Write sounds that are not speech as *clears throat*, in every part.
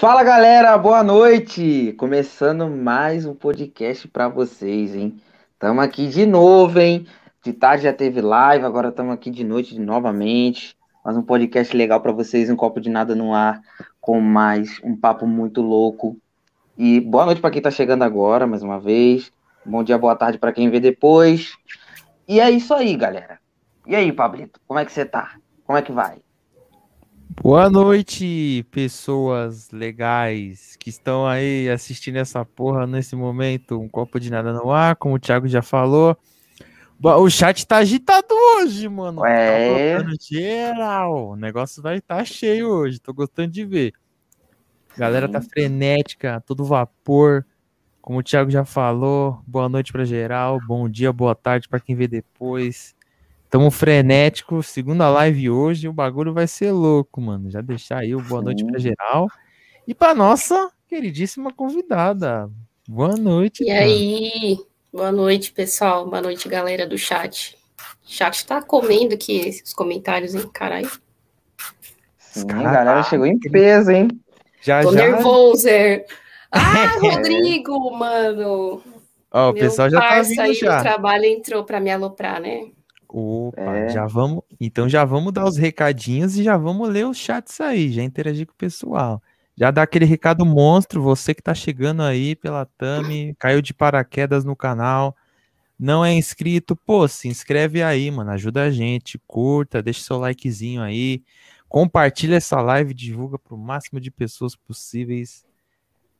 Fala galera, boa noite! Começando mais um podcast para vocês, hein? Estamos aqui de novo, hein? De tarde já teve live, agora estamos aqui de noite novamente. Mais um podcast legal para vocês, um copo de nada no ar, com mais um papo muito louco. E boa noite para quem está chegando agora, mais uma vez. Bom dia, boa tarde para quem vê depois. E é isso aí, galera. E aí, Pablito, como é que você tá? Como é que vai? Boa noite, pessoas legais que estão aí assistindo essa porra nesse momento. Um copo de nada no ar, como o Thiago já falou. O chat tá agitado hoje, mano. É. Tá geral. O negócio vai estar tá cheio hoje. Tô gostando de ver. A galera tá frenética, todo vapor. Como o Thiago já falou, boa noite para geral, bom dia, boa tarde para quem vê depois. Tamo frenético, segunda live hoje, o bagulho vai ser louco, mano. Já deixar aí o boa noite para geral. E para nossa queridíssima convidada. Boa noite. E cara. aí? Boa noite, pessoal. Boa noite, galera do chat. O chat tá comendo aqui os comentários, hein, caralho. Sim, a galera chegou em peso, hein? Já, Tô já. nervoso. Ah, *laughs* Rodrigo, mano. Ó, oh, o pessoal já tá vindo já. do trabalho entrou para me aloprar, né? Opa, é. já vamos. Então já vamos dar os recadinhos e já vamos ler os chats aí, já interagir com o pessoal. Já dá aquele recado monstro, você que tá chegando aí pela Tami, caiu de paraquedas no canal, não é inscrito, pô, se inscreve aí, mano, ajuda a gente, curta, deixa seu likezinho aí, compartilha essa live, divulga para o máximo de pessoas possíveis.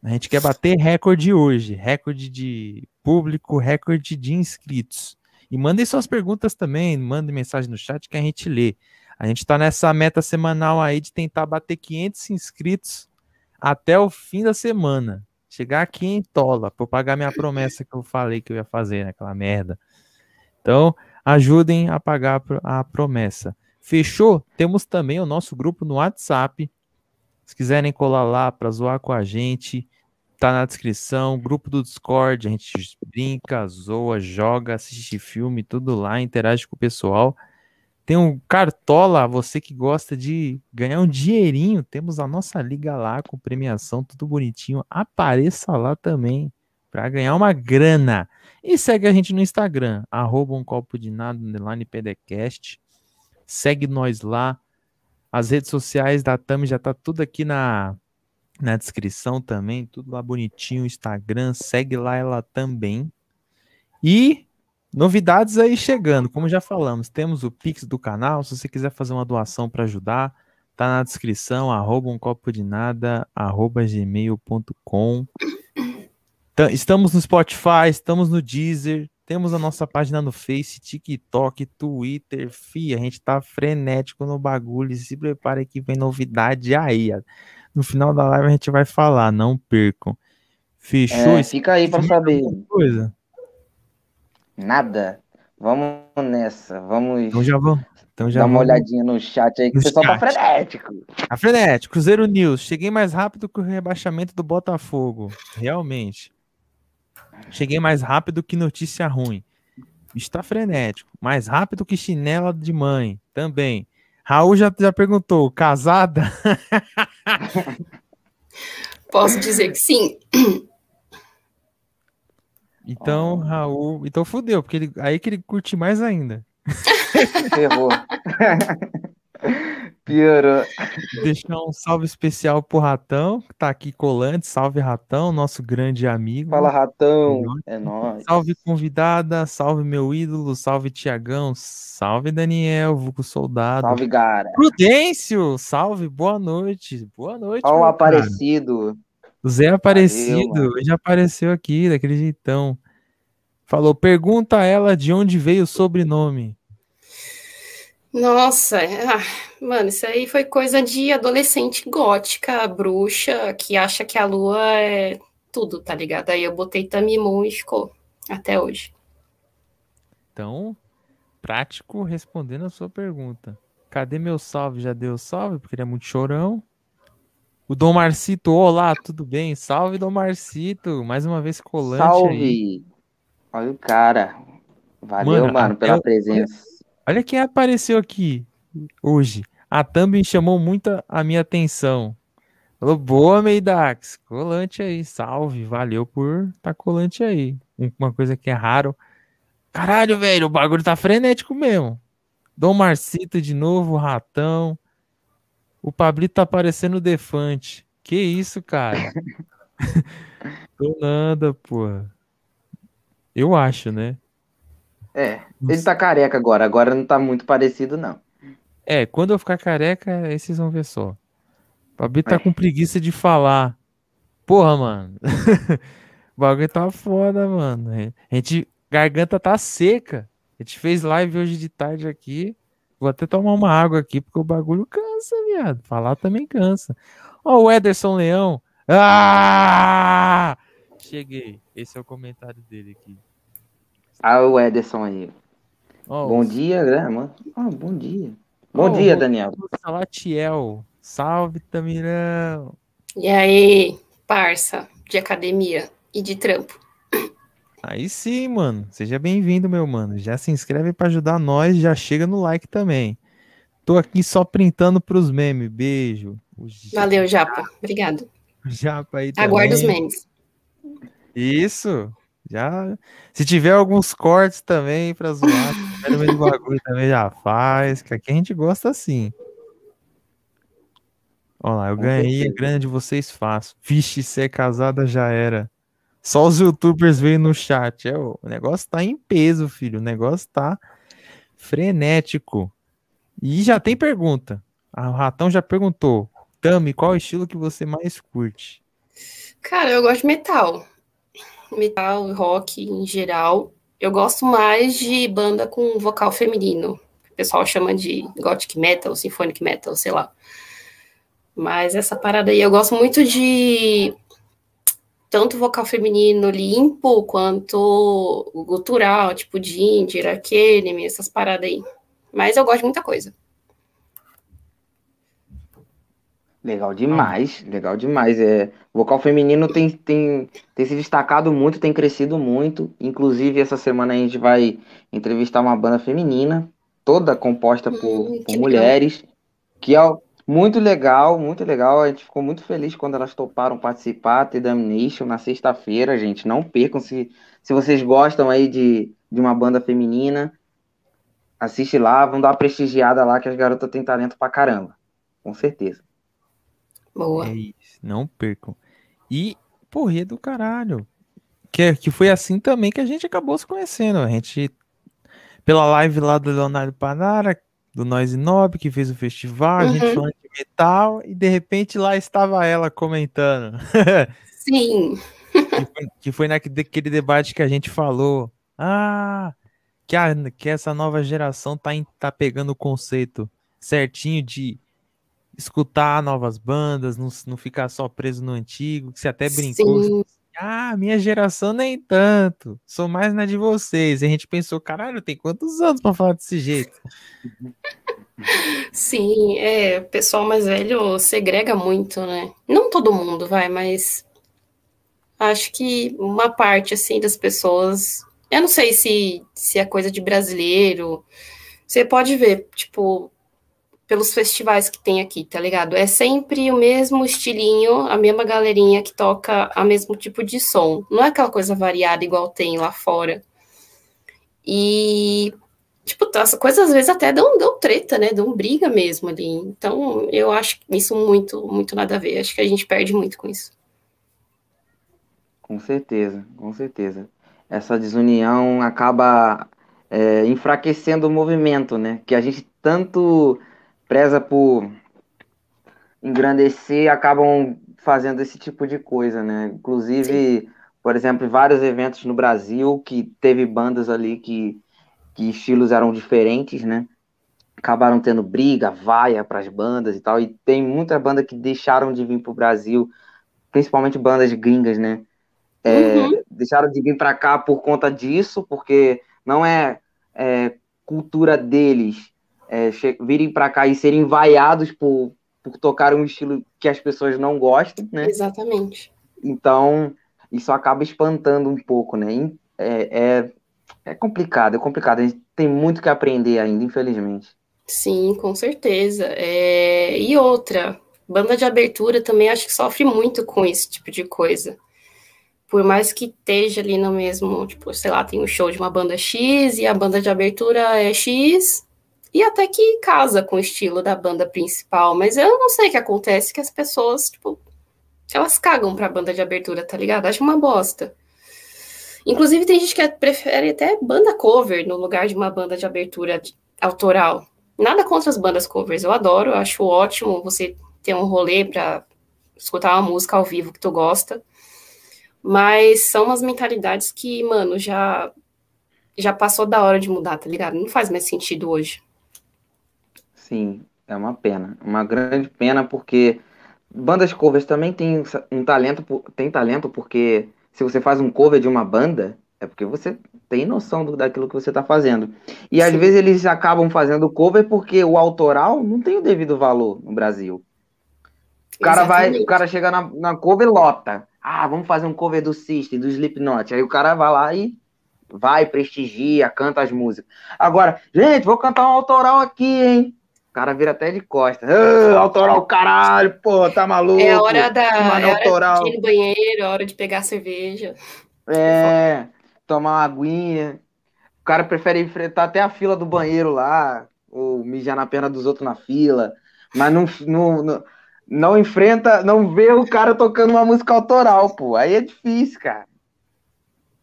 A gente quer bater recorde hoje, recorde de público, recorde de inscritos. E mandem suas perguntas também, mandem mensagem no chat que a gente lê. A gente está nessa meta semanal aí de tentar bater 500 inscritos até o fim da semana. Chegar aqui em tola, para pagar minha promessa que eu falei que eu ia fazer, naquela merda. Então, ajudem a pagar a promessa. Fechou? Temos também o nosso grupo no WhatsApp. Se quiserem colar lá para zoar com a gente, tá na descrição, grupo do Discord, a gente brinca, zoa, joga, assiste filme, tudo lá, interage com o pessoal. Tem um Cartola, você que gosta de ganhar um dinheirinho, temos a nossa liga lá com premiação, tudo bonitinho. Apareça lá também para ganhar uma grana. E segue a gente no Instagram, arroba um copo de nada, underline PDCast. Segue nós lá. As redes sociais da Tami já tá tudo aqui na, na descrição também, tudo lá bonitinho, Instagram, segue lá ela também. E novidades aí chegando, como já falamos, temos o Pix do canal, se você quiser fazer uma doação para ajudar, tá na descrição, arroba um copo de nada, arroba gmail.com. Estamos no Spotify, estamos no Deezer, temos a nossa página no Face, TikTok, Twitter, fi, a gente tá frenético no bagulho, se prepare que vem novidade aí. No final da live a gente vai falar, não percam. Fechou? É, fica aí para saber. Coisa? Nada. Vamos nessa. Vamos. Então já vamos. Então já Dá uma vamos... olhadinha no chat aí, que no o pessoal tá chat. tá frenético. Tá frenético. Cruzeiro News. Cheguei mais rápido que o rebaixamento do Botafogo. Realmente. Cheguei mais rápido que notícia ruim. Está frenético. Mais rápido que chinela de mãe. Também. Raul já, já perguntou, casada? *laughs* Posso dizer que sim. Então, Raul, então fudeu, porque ele, aí que ele curte mais ainda. Ferrou. *laughs* Piorou. Deixar um salve especial pro Ratão, que tá aqui colante. Salve, Ratão, nosso grande amigo. Fala, Ratão. É nóis. Salve, convidada. Salve, meu ídolo. Salve, Tiagão. Salve, Daniel, Vuco Soldado. Salve, cara. Prudêncio. Salve, boa noite. Boa noite. Olha o Aparecido. O Zé Aparecido. Valeu, ele já apareceu aqui, daquele jeitão. Falou, pergunta a ela de onde veio o sobrenome. Nossa, ah, mano, isso aí foi coisa de adolescente gótica, bruxa, que acha que a lua é tudo, tá ligado? Aí eu botei Tamimun e ficou até hoje. Então, prático respondendo a sua pergunta. Cadê meu salve? Já deu salve, porque ele é muito chorão. O Dom Marcito, olá, tudo bem? Salve, Dom Marcito. Mais uma vez colante Salve. Aí. Olha o cara. Valeu, mano, mano pela presença. Olha quem apareceu aqui hoje. A thumb chamou muito a minha atenção. Falou, boa, Meidax. Colante aí, salve. Valeu por estar tá colante aí. Uma coisa que é raro. Caralho, velho, o bagulho tá frenético mesmo. Dom Marcito de novo, Ratão. O Pablito tá parecendo o Defante. Que isso, cara? *laughs* Tô nada, porra. Eu acho, né? É, ele tá careca agora. Agora não tá muito parecido, não. É, quando eu ficar careca, esses vão ver só. O Pablito tá é. com preguiça de falar. Porra, mano. *laughs* o bagulho tá foda, mano. A gente, garganta tá seca. A gente fez live hoje de tarde aqui. Vou até tomar uma água aqui, porque o bagulho cansa, viado. Falar também cansa. Ó, o Ederson Leão. Ah! Cheguei. Esse é o comentário dele aqui. Ah, o Ederson aí. Oh, bom dia, né, mano? Ah, bom dia. Bom oh, dia, Daniel. Salatiel. Salve, Tamirão. E aí, parça de academia e de trampo. Aí sim, mano. Seja bem-vindo, meu mano. Já se inscreve para ajudar nós, já chega no like também. Tô aqui só printando pros memes. Beijo. Valeu, Japa. Obrigado. Japa aí também. Aguardo os memes. Isso. Já. Se tiver alguns cortes também pra zoar, no meio do bagulho também já faz, que aqui a gente gosta assim. Olha lá, eu ganhei a grana de vocês fácil. Vixe, ser casada já era. Só os youtubers veio no chat. É, o negócio tá em peso, filho. O negócio tá frenético. E já tem pergunta. Ah, o Ratão já perguntou. Tami, qual estilo que você mais curte? Cara, eu gosto de metal. Metal, rock em geral. Eu gosto mais de banda com vocal feminino. O pessoal chama de gothic metal, symphonic metal, sei lá. Mas essa parada aí, eu gosto muito de tanto vocal feminino limpo quanto gutural, tipo Ginger, Akeneme, essas paradas aí. Mas eu gosto de muita coisa. Legal demais, legal demais. É, o vocal feminino tem, tem, tem se destacado muito, tem crescido muito. Inclusive, essa semana a gente vai entrevistar uma banda feminina, toda composta por, hum, por mulheres, que é, muito legal, muito legal. A gente ficou muito feliz quando elas toparam participar, ter Damnation na sexta-feira, gente. Não percam se, se vocês gostam aí de, de uma banda feminina. Assiste lá, vão dar uma prestigiada lá que as garotas têm talento pra caramba. Com certeza. Boa. É isso, não percam. E, porra, do caralho. Que, que foi assim também que a gente acabou se conhecendo. A gente, pela live lá do Leonardo Panara, do Noise Nob, que fez o festival, uhum. a gente uhum. falando de metal, e de repente lá estava ela comentando. *laughs* Sim. que, foi, que foi naquele debate que a gente falou. Ah, que, a, que essa nova geração tá, tá pegando o conceito certinho de escutar novas bandas, não, não ficar só preso no antigo, que você até brincou. Sim. Ah, minha geração nem tanto. Sou mais na de vocês. E a gente pensou, caralho, tem quantos anos para falar desse jeito? *laughs* Sim, é, o pessoal mais velho segrega muito, né? Não todo mundo, vai, mas acho que uma parte assim das pessoas, eu não sei se se é coisa de brasileiro. Você pode ver, tipo, pelos festivais que tem aqui, tá ligado? É sempre o mesmo estilinho, a mesma galerinha que toca a mesmo tipo de som. Não é aquela coisa variada igual tem lá fora. E, tipo, as coisas às vezes até dão, dão treta, né? Dão briga mesmo ali. Então, eu acho isso muito, muito nada a ver. Acho que a gente perde muito com isso. Com certeza, com certeza. Essa desunião acaba é, enfraquecendo o movimento, né? Que a gente tanto preza por engrandecer acabam fazendo esse tipo de coisa, né? Inclusive, Sim. por exemplo, vários eventos no Brasil que teve bandas ali que, que estilos eram diferentes, né? Acabaram tendo briga, vaia para as bandas e tal. E tem muita banda que deixaram de vir para o Brasil, principalmente bandas gringas, né? É, uhum. Deixaram de vir para cá por conta disso, porque não é, é cultura deles é, virem para cá e serem vaiados por, por tocar um estilo que as pessoas não gostam, né? Exatamente. Então, isso acaba espantando um pouco, né? É, é, é complicado, é complicado. A gente tem muito que aprender ainda, infelizmente. Sim, com certeza. É... E outra, Banda de abertura também acho que sofre muito com esse tipo de coisa. Por mais que esteja ali no mesmo, tipo, sei lá, tem um show de uma banda X e a banda de abertura é X, e até que casa com o estilo da banda principal, mas eu não sei o que acontece que as pessoas, tipo, elas cagam pra banda de abertura, tá ligado? Acho uma bosta. Inclusive, tem gente que prefere até banda cover no lugar de uma banda de abertura autoral. Nada contra as bandas covers, eu adoro, eu acho ótimo você ter um rolê pra escutar uma música ao vivo que tu gosta. Mas são umas mentalidades que, mano, já já passou da hora de mudar, tá ligado? Não faz mais sentido hoje. Sim, é uma pena. Uma grande pena, porque bandas covers também tem um talento, tem talento, porque se você faz um cover de uma banda, é porque você tem noção do, daquilo que você está fazendo. E Sim. às vezes eles acabam fazendo cover porque o autoral não tem o devido valor no Brasil. O cara Exatamente. vai, o cara chega na, na cover lota. Ah, vamos fazer um cover do System, do Slipknot. Aí o cara vai lá e vai, prestigia, canta as músicas. Agora, gente, vou cantar um autoral aqui, hein? O cara vira até de costas. Ah, autoral, caralho, pô, tá maluco. É a hora da é autoral. de ir no banheiro, é hora de pegar cerveja. É, tomar uma aguinha. O cara prefere enfrentar até a fila do banheiro lá, ou mijar na perna dos outros na fila, mas não, não, não, não enfrenta, não vê o cara tocando uma música autoral, pô. Aí é difícil, cara.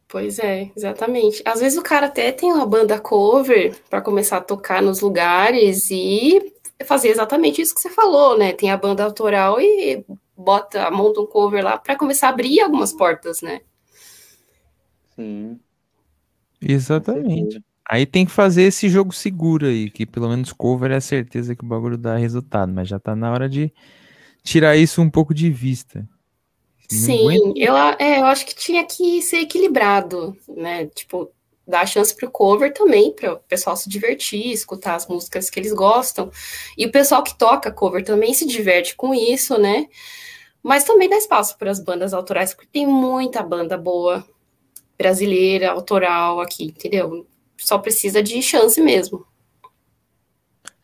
Pois é, exatamente. Às vezes o cara até tem uma banda cover para começar a tocar nos lugares e fazer exatamente isso que você falou, né? Tem a banda autoral e bota, monta um cover lá para começar a abrir algumas portas, né? Sim. Exatamente. Aí tem que fazer esse jogo seguro aí, que pelo menos cover é a certeza que o bagulho dá resultado, mas já tá na hora de tirar isso um pouco de vista. Sim, eu, é, eu acho que tinha que ser equilibrado, né? Tipo, dar chance pro cover também, para o pessoal se divertir, escutar as músicas que eles gostam. E o pessoal que toca cover também se diverte com isso, né? Mas também dá espaço para as bandas autorais, porque tem muita banda boa brasileira, autoral aqui, entendeu? Só precisa de chance mesmo.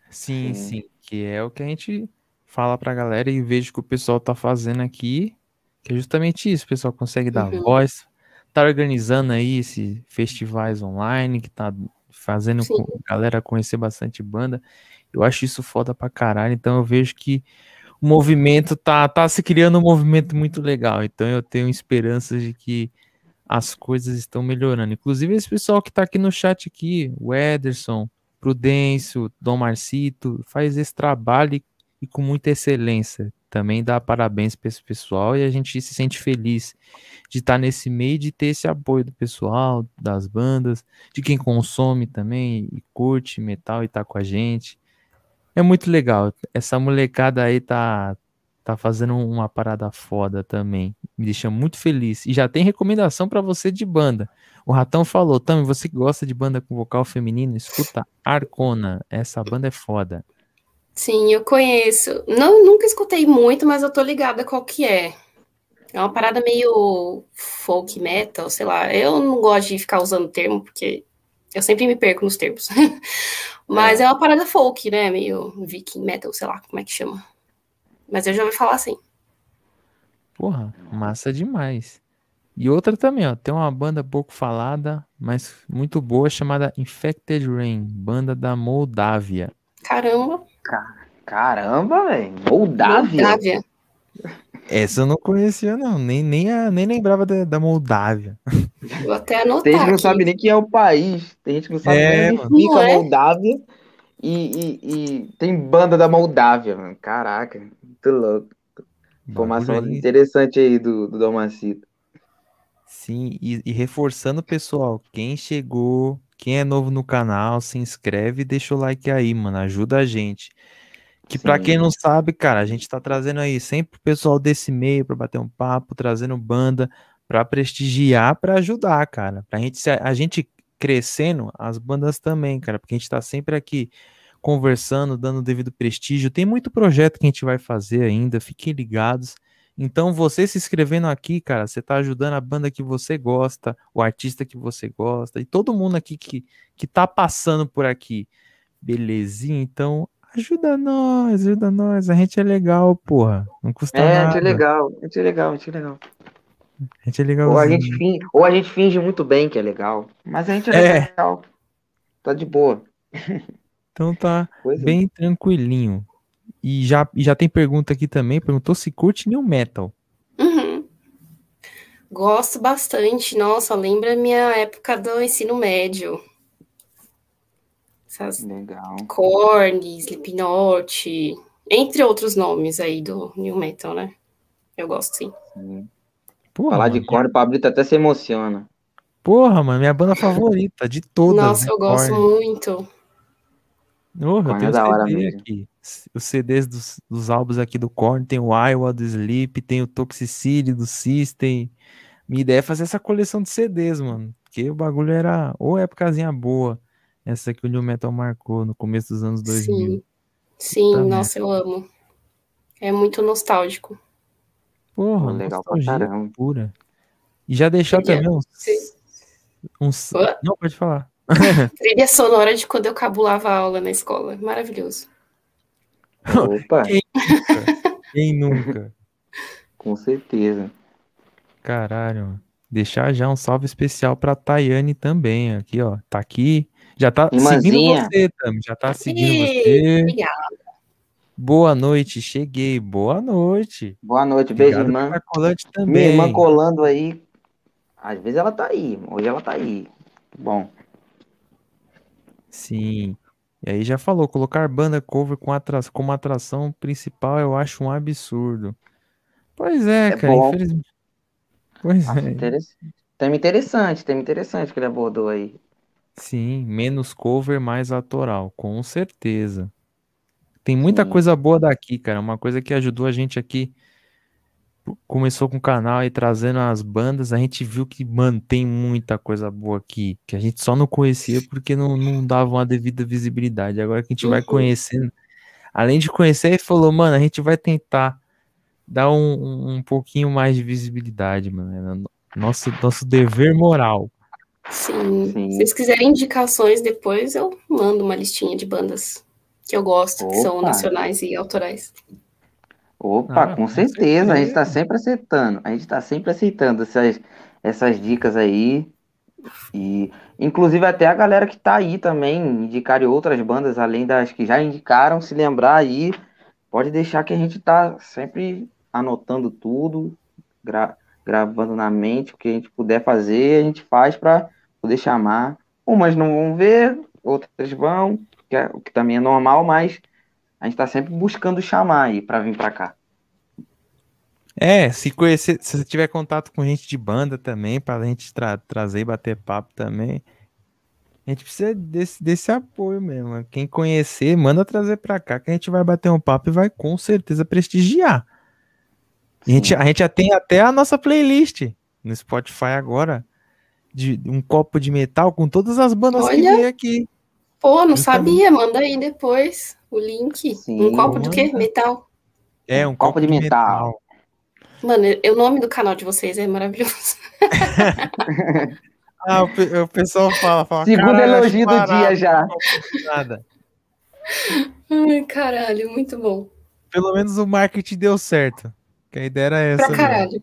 Sim, sim, que é o que a gente fala pra galera e vejo que o pessoal tá fazendo aqui que é justamente isso, o pessoal consegue dar uhum. voz, tá organizando aí esses festivais online, que tá fazendo a galera conhecer bastante banda. Eu acho isso foda pra caralho, então eu vejo que o movimento tá, tá se criando um movimento muito legal, então eu tenho esperanças de que as coisas estão melhorando. Inclusive esse pessoal que tá aqui no chat aqui, o Ederson, Prudêncio, Dom Marcito, faz esse trabalho e, e com muita excelência também dá parabéns para esse pessoal e a gente se sente feliz de estar tá nesse meio, de ter esse apoio do pessoal, das bandas, de quem consome também e curte metal e tá com a gente. É muito legal. Essa molecada aí tá tá fazendo uma parada foda também. Me deixa muito feliz. E já tem recomendação para você de banda. O Ratão falou, também você que gosta de banda com vocal feminino, escuta Arcona. Essa banda é foda. Sim, eu conheço. Não, nunca escutei muito, mas eu tô ligada qual que é. É uma parada meio folk metal, sei lá. Eu não gosto de ficar usando termo, porque eu sempre me perco nos termos. *laughs* mas é. é uma parada folk, né? Meio viking metal, sei lá como é que chama. Mas eu já ouvi falar assim. Porra, massa demais. E outra também, ó, tem uma banda pouco falada, mas muito boa, chamada Infected Rain, banda da Moldávia. Caramba. Caramba, velho. Moldávia. Moldávia. Essa eu não conhecia, não. Nem, nem, a, nem lembrava da, da Moldávia. Vou até anotar. Tem gente que não sabe nem quem é o país. Tem gente que não sabe é, nem onde fica a é? Moldávia. E, e, e, tem banda da Moldávia, mano. Caraca, muito louco. Informação aí. interessante aí do, do Dalmacito. Sim, e, e reforçando, pessoal, quem chegou quem é novo no canal, se inscreve e deixa o like aí, mano. Ajuda a gente. Que para quem não sabe, cara, a gente tá trazendo aí sempre o pessoal desse meio para bater um papo, trazendo banda para prestigiar, para ajudar, cara. Pra gente a gente crescendo, as bandas também, cara, porque a gente tá sempre aqui conversando, dando devido prestígio. Tem muito projeto que a gente vai fazer ainda, fiquem ligados. Então, você se inscrevendo aqui, cara, você tá ajudando a banda que você gosta, o artista que você gosta, e todo mundo aqui que, que tá passando por aqui. Belezinha? Então, Ajuda nós, ajuda nós. A gente é legal, porra. Não custa É, a nada. gente é legal, a gente é legal, a gente é legal. A gente é Ou a gente, finge, ou a gente finge muito bem que é legal. Mas a gente é É. legal. Tá de boa. Então tá Coisa. bem tranquilinho. E já, e já tem pergunta aqui também. Perguntou se curte new metal. Uhum. Gosto bastante. Nossa, lembra minha época do ensino médio. Essas Legal. Korn, Slipknot, entre outros nomes aí do New Metal, né? Eu gosto sim. Sim. Porra, Falar mano, de Korn, o Pablito até se emociona. Porra, mano, minha banda favorita de todas. Nossa, né, eu gosto Korn. muito. Porra, eu Korn é tenho da hora mesmo. aqui. Os CDs dos, dos álbuns aqui do Korn, tem o Iowa do Sleep, tem o Toxicity do System. Minha ideia é fazer essa coleção de CDs, mano. Porque o bagulho era ou épocazinha boa, essa que o New Metal marcou no começo dos anos 2000. Sim. Sim, Puta nossa, eu amo. É muito nostálgico. Porra, legal pra caramba. pura. E já deixou também uns, uns... Não, pode falar. *laughs* Trilha sonora de quando eu cabulava a aula na escola. Maravilhoso. Opa, Quem nunca? *laughs* com certeza. Caralho, mano. Deixar já um salve especial pra Tayane também, aqui, ó. Tá aqui. Já tá seguindo você, Tami. Já tá seguindo você. Obrigada. Boa noite, cheguei. Boa noite. Boa noite, beijo, irmã. colante Minha também. irmã colando aí. Às vezes ela tá aí. Hoje ela tá aí. Bom, Sim. E aí já falou, colocar banda cover com atra... como atração principal eu acho um absurdo. Pois é, É cara, bom. infelizmente. Pois é. interessante. Tema interessante, tema interessante que ele abordou aí. Sim, menos cover, mais autoral, com certeza. Tem muita Sim. coisa boa daqui, cara. Uma coisa que ajudou a gente aqui. Começou com o canal e trazendo as bandas, a gente viu que mantém muita coisa boa aqui, que a gente só não conhecia porque não, não dava uma devida visibilidade. Agora que a gente vai Uhum. conhecendo, além de conhecer, ele falou, mano, a gente vai tentar dar um, um- pouquinho mais de visibilidade, mano. É no- Nosso, nosso dever moral. Sim. Sim. Se vocês quiserem indicações depois, eu mando uma listinha de bandas que eu gosto, que são Opa. nacionais e autorais. Opa, Ah, com certeza. A gente tá certeza. sempre aceitando. A gente tá sempre aceitando essas, essas dicas aí. E, inclusive, até a galera que tá aí também, indicarem outras bandas, além das que já indicaram, se lembrar aí, pode deixar que a gente tá sempre anotando tudo, gra- gravando na mente, o que a gente puder fazer, a gente faz para poder chamar. Umas não vão ver, outras vão, que é- o que também é normal, mas a gente tá sempre buscando chamar aí para vir para cá. É, se conhecer, se você tiver contato com gente de banda também, pra gente tra- trazer e bater papo também. A gente precisa desse, desse apoio mesmo. Quem conhecer, manda trazer pra cá, que a gente vai bater um papo e vai com certeza prestigiar. A gente, a gente já tem até a nossa playlist no Spotify agora, de um copo de metal com todas as bandas que Olha. vem aqui. Pô, não Então- sabia. Manda aí depois o link. Sim, um copo do quê? Metal. É, um Copo de metal. Mano, eu- o nome do canal de vocês é maravilhoso. *laughs* Ah, o, o pessoal fala, fala Segundo "Caralho, acho elogio do dia já. Nada. Ai, caralho, muito bom. Pelo menos o marketing deu certo. Que a ideia era essa. Pra mesmo. caralho.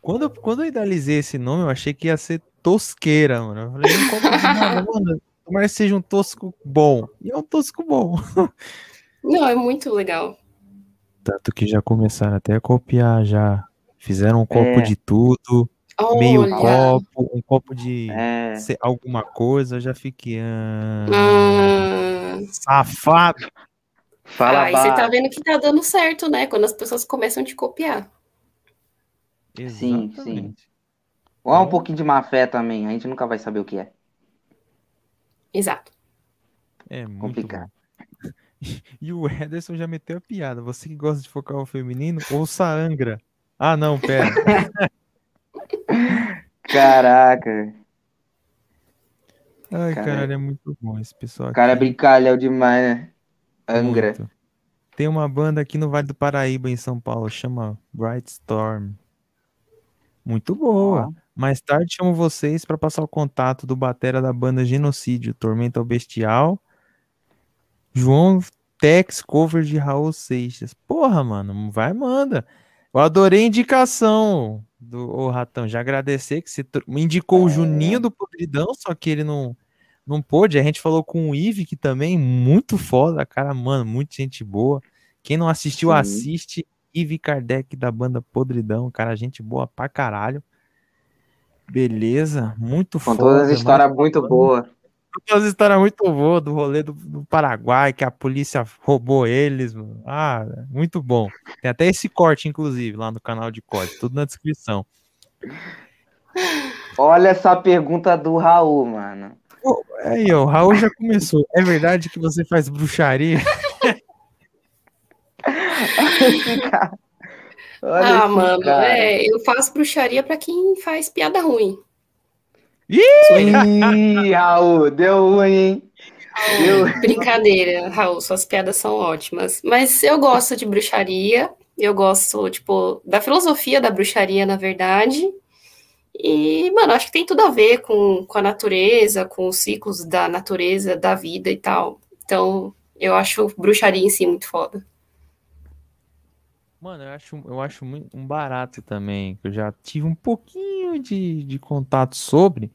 Quando, eu- quando eu idealizei esse nome, eu achei que ia ser tosqueira, mano. Eu falei, não compro de nada, mano. Tomara que seja um tosco bom. E é um tosco bom. *laughs* Não, é muito legal. Tanto que já começaram até a copiar já. Fizeram um copo É. de tudo, meio Olha. copo, um copo de É, alguma coisa, eu já fiquei. ah, Ah, Safado! fala ah, e você tá vendo que tá dando certo, né? Quando as pessoas começam a te copiar. Sim, Exatamente. Ou há um pouquinho de má fé também, a gente nunca vai saber o que é. Exato. É muito Complicado. bom. *laughs* E o Ederson já meteu a piada. Você que gosta de focar o feminino, ouça a Angra. Ah, não, pera. *laughs* Caraca, Ai, Cara, caralho, é muito bom esse pessoal o cara é aqui. brincalhão demais, né? Angra. Muito. Tem uma banda aqui no Vale do Paraíba, em São Paulo, chama Bright Storm. Muito boa. Ó. Mais tarde chamo vocês para passar o contato do batera da banda Genocídio, Tormenta ao Bestial. João Tex cover de Raul Seixas. Porra, mano, vai, manda. Eu adorei a indicação do o Ratão. Já agradecer que você me indicou é. o Juninho do Podridão, só que ele não, não pôde. A gente falou com o Ive, que também muito foda, cara, mano, muita gente boa. Quem não assistiu, Sim. assiste. Ive Kardec da banda Podridão, cara, gente boa pra caralho. Beleza, muito foda. Com todas as histórias muito boas. Todas as histórias muito boas do rolê do, do, Paraguai, que a polícia roubou eles. Mano. Ah, muito bom. Tem até esse corte, inclusive, lá no canal de corte, tudo na descrição. Olha essa pergunta do Raul, mano. Aí, ó, o Raul já começou. É verdade que você faz bruxaria? *laughs* *laughs* ah, mano, é, eu faço bruxaria para quem faz piada ruim. Ih, *laughs* Raul, deu ruim, hein? Deu... Brincadeira, Raul, suas piadas são ótimas. Mas eu gosto de bruxaria, eu gosto, tipo, da filosofia da bruxaria, na verdade. E, mano, acho que tem tudo a ver com, com a natureza, com os ciclos da natureza, da vida e tal. Então, eu acho bruxaria em si muito foda. Mano, eu acho, eu acho muito, um barato também, que eu já tive um pouquinho de, de contato sobre.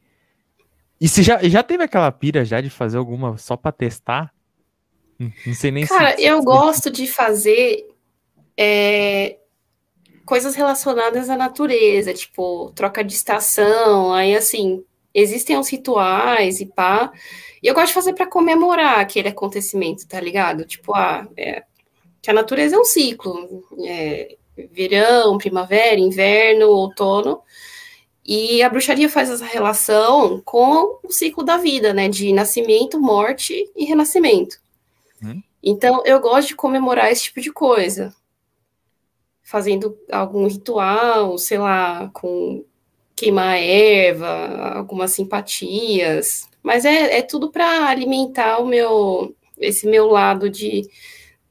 E você já, já teve aquela pira já de fazer alguma só pra testar? Não sei nem Cara, se, eu gosto de fazer é, coisas relacionadas à natureza, tipo, troca de estação, aí assim, existem uns rituais e pá. E eu gosto de fazer para comemorar aquele acontecimento, tá ligado? Tipo, ah, é, que a natureza é um ciclo, é, verão, primavera, inverno, outono, e a bruxaria faz essa relação com o ciclo da vida, né, de nascimento, morte e renascimento. Hum. Então, eu gosto de comemorar esse tipo de coisa, fazendo algum ritual, sei lá, com queimar erva, algumas simpatias, mas é, é tudo para alimentar o meu, esse meu lado de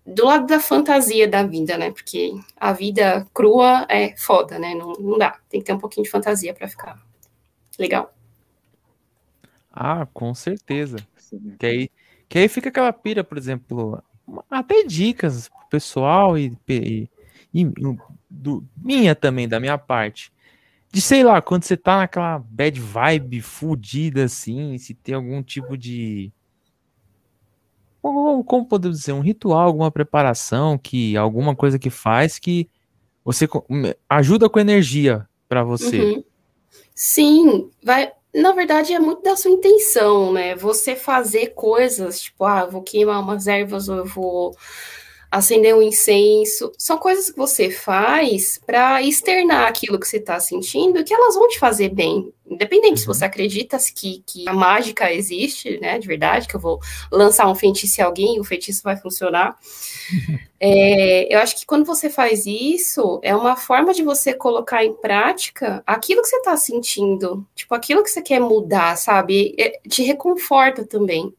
do lado da fantasia da vida, né? Porque a vida crua é foda, né? Não, não dá. Tem que ter um pouquinho de fantasia para ficar legal. Ah, com certeza. Que aí, que aí fica aquela pira, por exemplo, até dicas pro pessoal e, e, e do, minha também, da minha parte. De sei lá, quando você tá naquela bad vibe fudida assim, se tem algum tipo de como, podemos dizer, um ritual, alguma preparação, que alguma coisa que faz que você ajuda com energia para você. Uhum. Sim, vai. Na verdade, é muito da sua intenção, né? Você fazer coisas, tipo, ah, vou queimar umas ervas ou eu vou acender um incenso. São coisas que você faz para externar aquilo que você está sentindo, que elas vão te fazer bem. Independente uhum. se você acredita que, que a mágica existe, né, de verdade, que eu vou lançar um feitiço em alguém e o feitiço vai funcionar. *laughs* É, eu acho que quando você faz isso, é uma forma de você colocar em prática aquilo que você está sentindo, tipo, aquilo que você quer mudar, sabe? É, te reconforta também.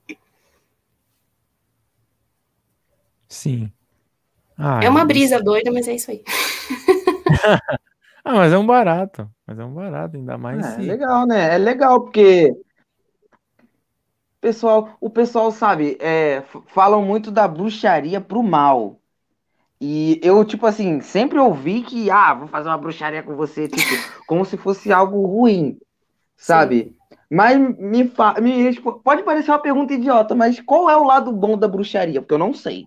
Sim. Ah, é uma brisa isso... doida, mas é isso aí. *laughs* ah, mas é um barato. Mas é um barato, ainda mais. É, se... legal, né? É legal, porque. Pessoal, o pessoal sabe, é, falam muito da bruxaria pro mal. E eu, tipo assim, sempre ouvi que, ah, vou fazer uma bruxaria com você, tipo, como se fosse algo ruim, sabe? Sim. Mas me, fa... me pode parecer uma pergunta idiota, mas qual é o lado bom da bruxaria? Porque eu não sei.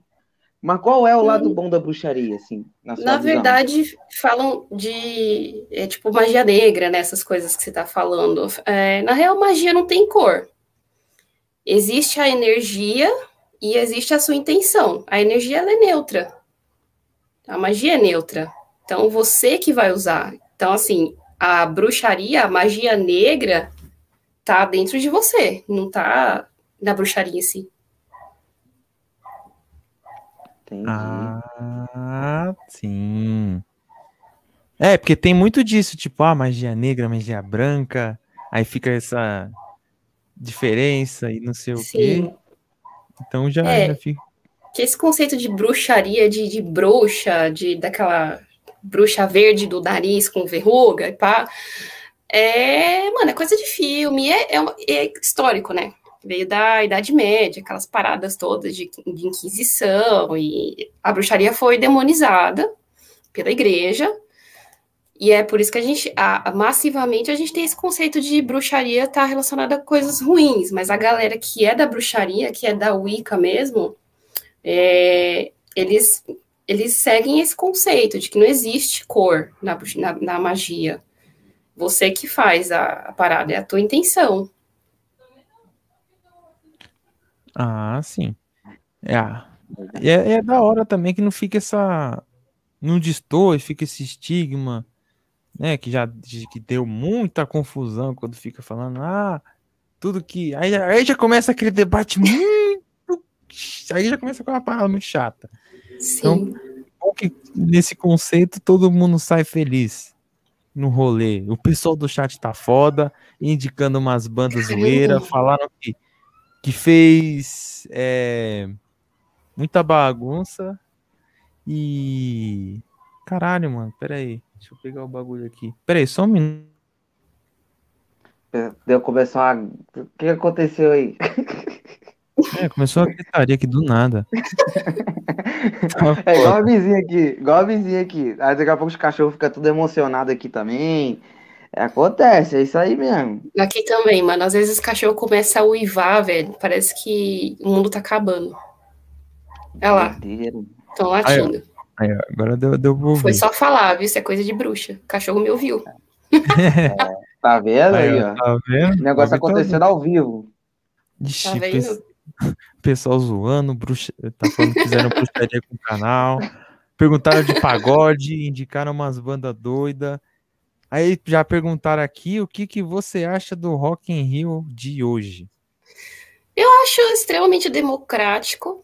Mas qual é o lado hum. bom da bruxaria, assim? Na, na verdade, falam de é, tipo magia negra, né? Essas coisas que você está falando. É, na real, magia não tem cor. Existe a energia e existe a sua intenção. A energia ela é neutra. A magia é neutra. Então, você que vai usar. Então, assim, a bruxaria, a magia negra, tá dentro de você, não tá na bruxaria em si. Entendi. Ah, sim. É, porque tem muito disso, tipo, ah, magia negra, magia branca, aí fica essa diferença e não sei sim. o quê. Então já, é, já fica. Que esse conceito de bruxaria, de, de bruxa, de daquela bruxa verde do nariz com verruga e pá. É, mano, é coisa de filme, é, é, é histórico, né? Veio da Idade Média, aquelas paradas todas de, de Inquisição, e a bruxaria foi demonizada pela igreja, e é por isso que a gente, a, massivamente, a gente tem esse conceito de bruxaria estar tá relacionada a coisas ruins, mas a galera que é da bruxaria, que é da Wicca mesmo, é, eles, eles seguem esse conceito de que não existe cor na, na, na magia. Você que faz a, a, parada, é a tua intenção. Ah, sim. É, é, é da hora também que não fica essa. Não destoa, fica esse estigma né, que já que deu muita confusão quando fica falando, ah, tudo que. Aí, aí já começa aquele debate muito. Aí já começa com uma parada muito chata. Sim. Então, que nesse conceito todo mundo sai feliz no rolê. O pessoal do chat tá foda, indicando umas bandas zoeiras, falaram que, que fez é, muita bagunça e. Caralho, mano, peraí. Deixa eu pegar o bagulho aqui. Peraí, só um minuto. Deu começar uma... O que aconteceu aí? *laughs* É, começou a gritaria aqui do nada. *laughs* é igual a vizinha aqui, igual a vizinha aqui. Aí daqui a pouco os cachorros ficam tudo emocionados aqui também. Acontece, é isso aí mesmo. Aqui também, mano. Às vezes os cachorros começam a uivar, velho. Parece que o mundo tá acabando. Olha lá. Estão latindo. Aí, Aí, agora deu, deu pra Foi só falar, viu? Isso é coisa de bruxa. O cachorro me ouviu. É, tá vendo aí, ó? Tá vendo? O negócio tá acontecendo ao vivo. Ixi, tá vendo? *laughs* Pessoal zoando, bruxa... tá falando que fizeram bruxaria com o canal. Perguntaram de pagode, indicaram umas bandas doidas. Aí já perguntaram aqui o que, que você acha do Rock in Rio de hoje. Eu acho extremamente democrático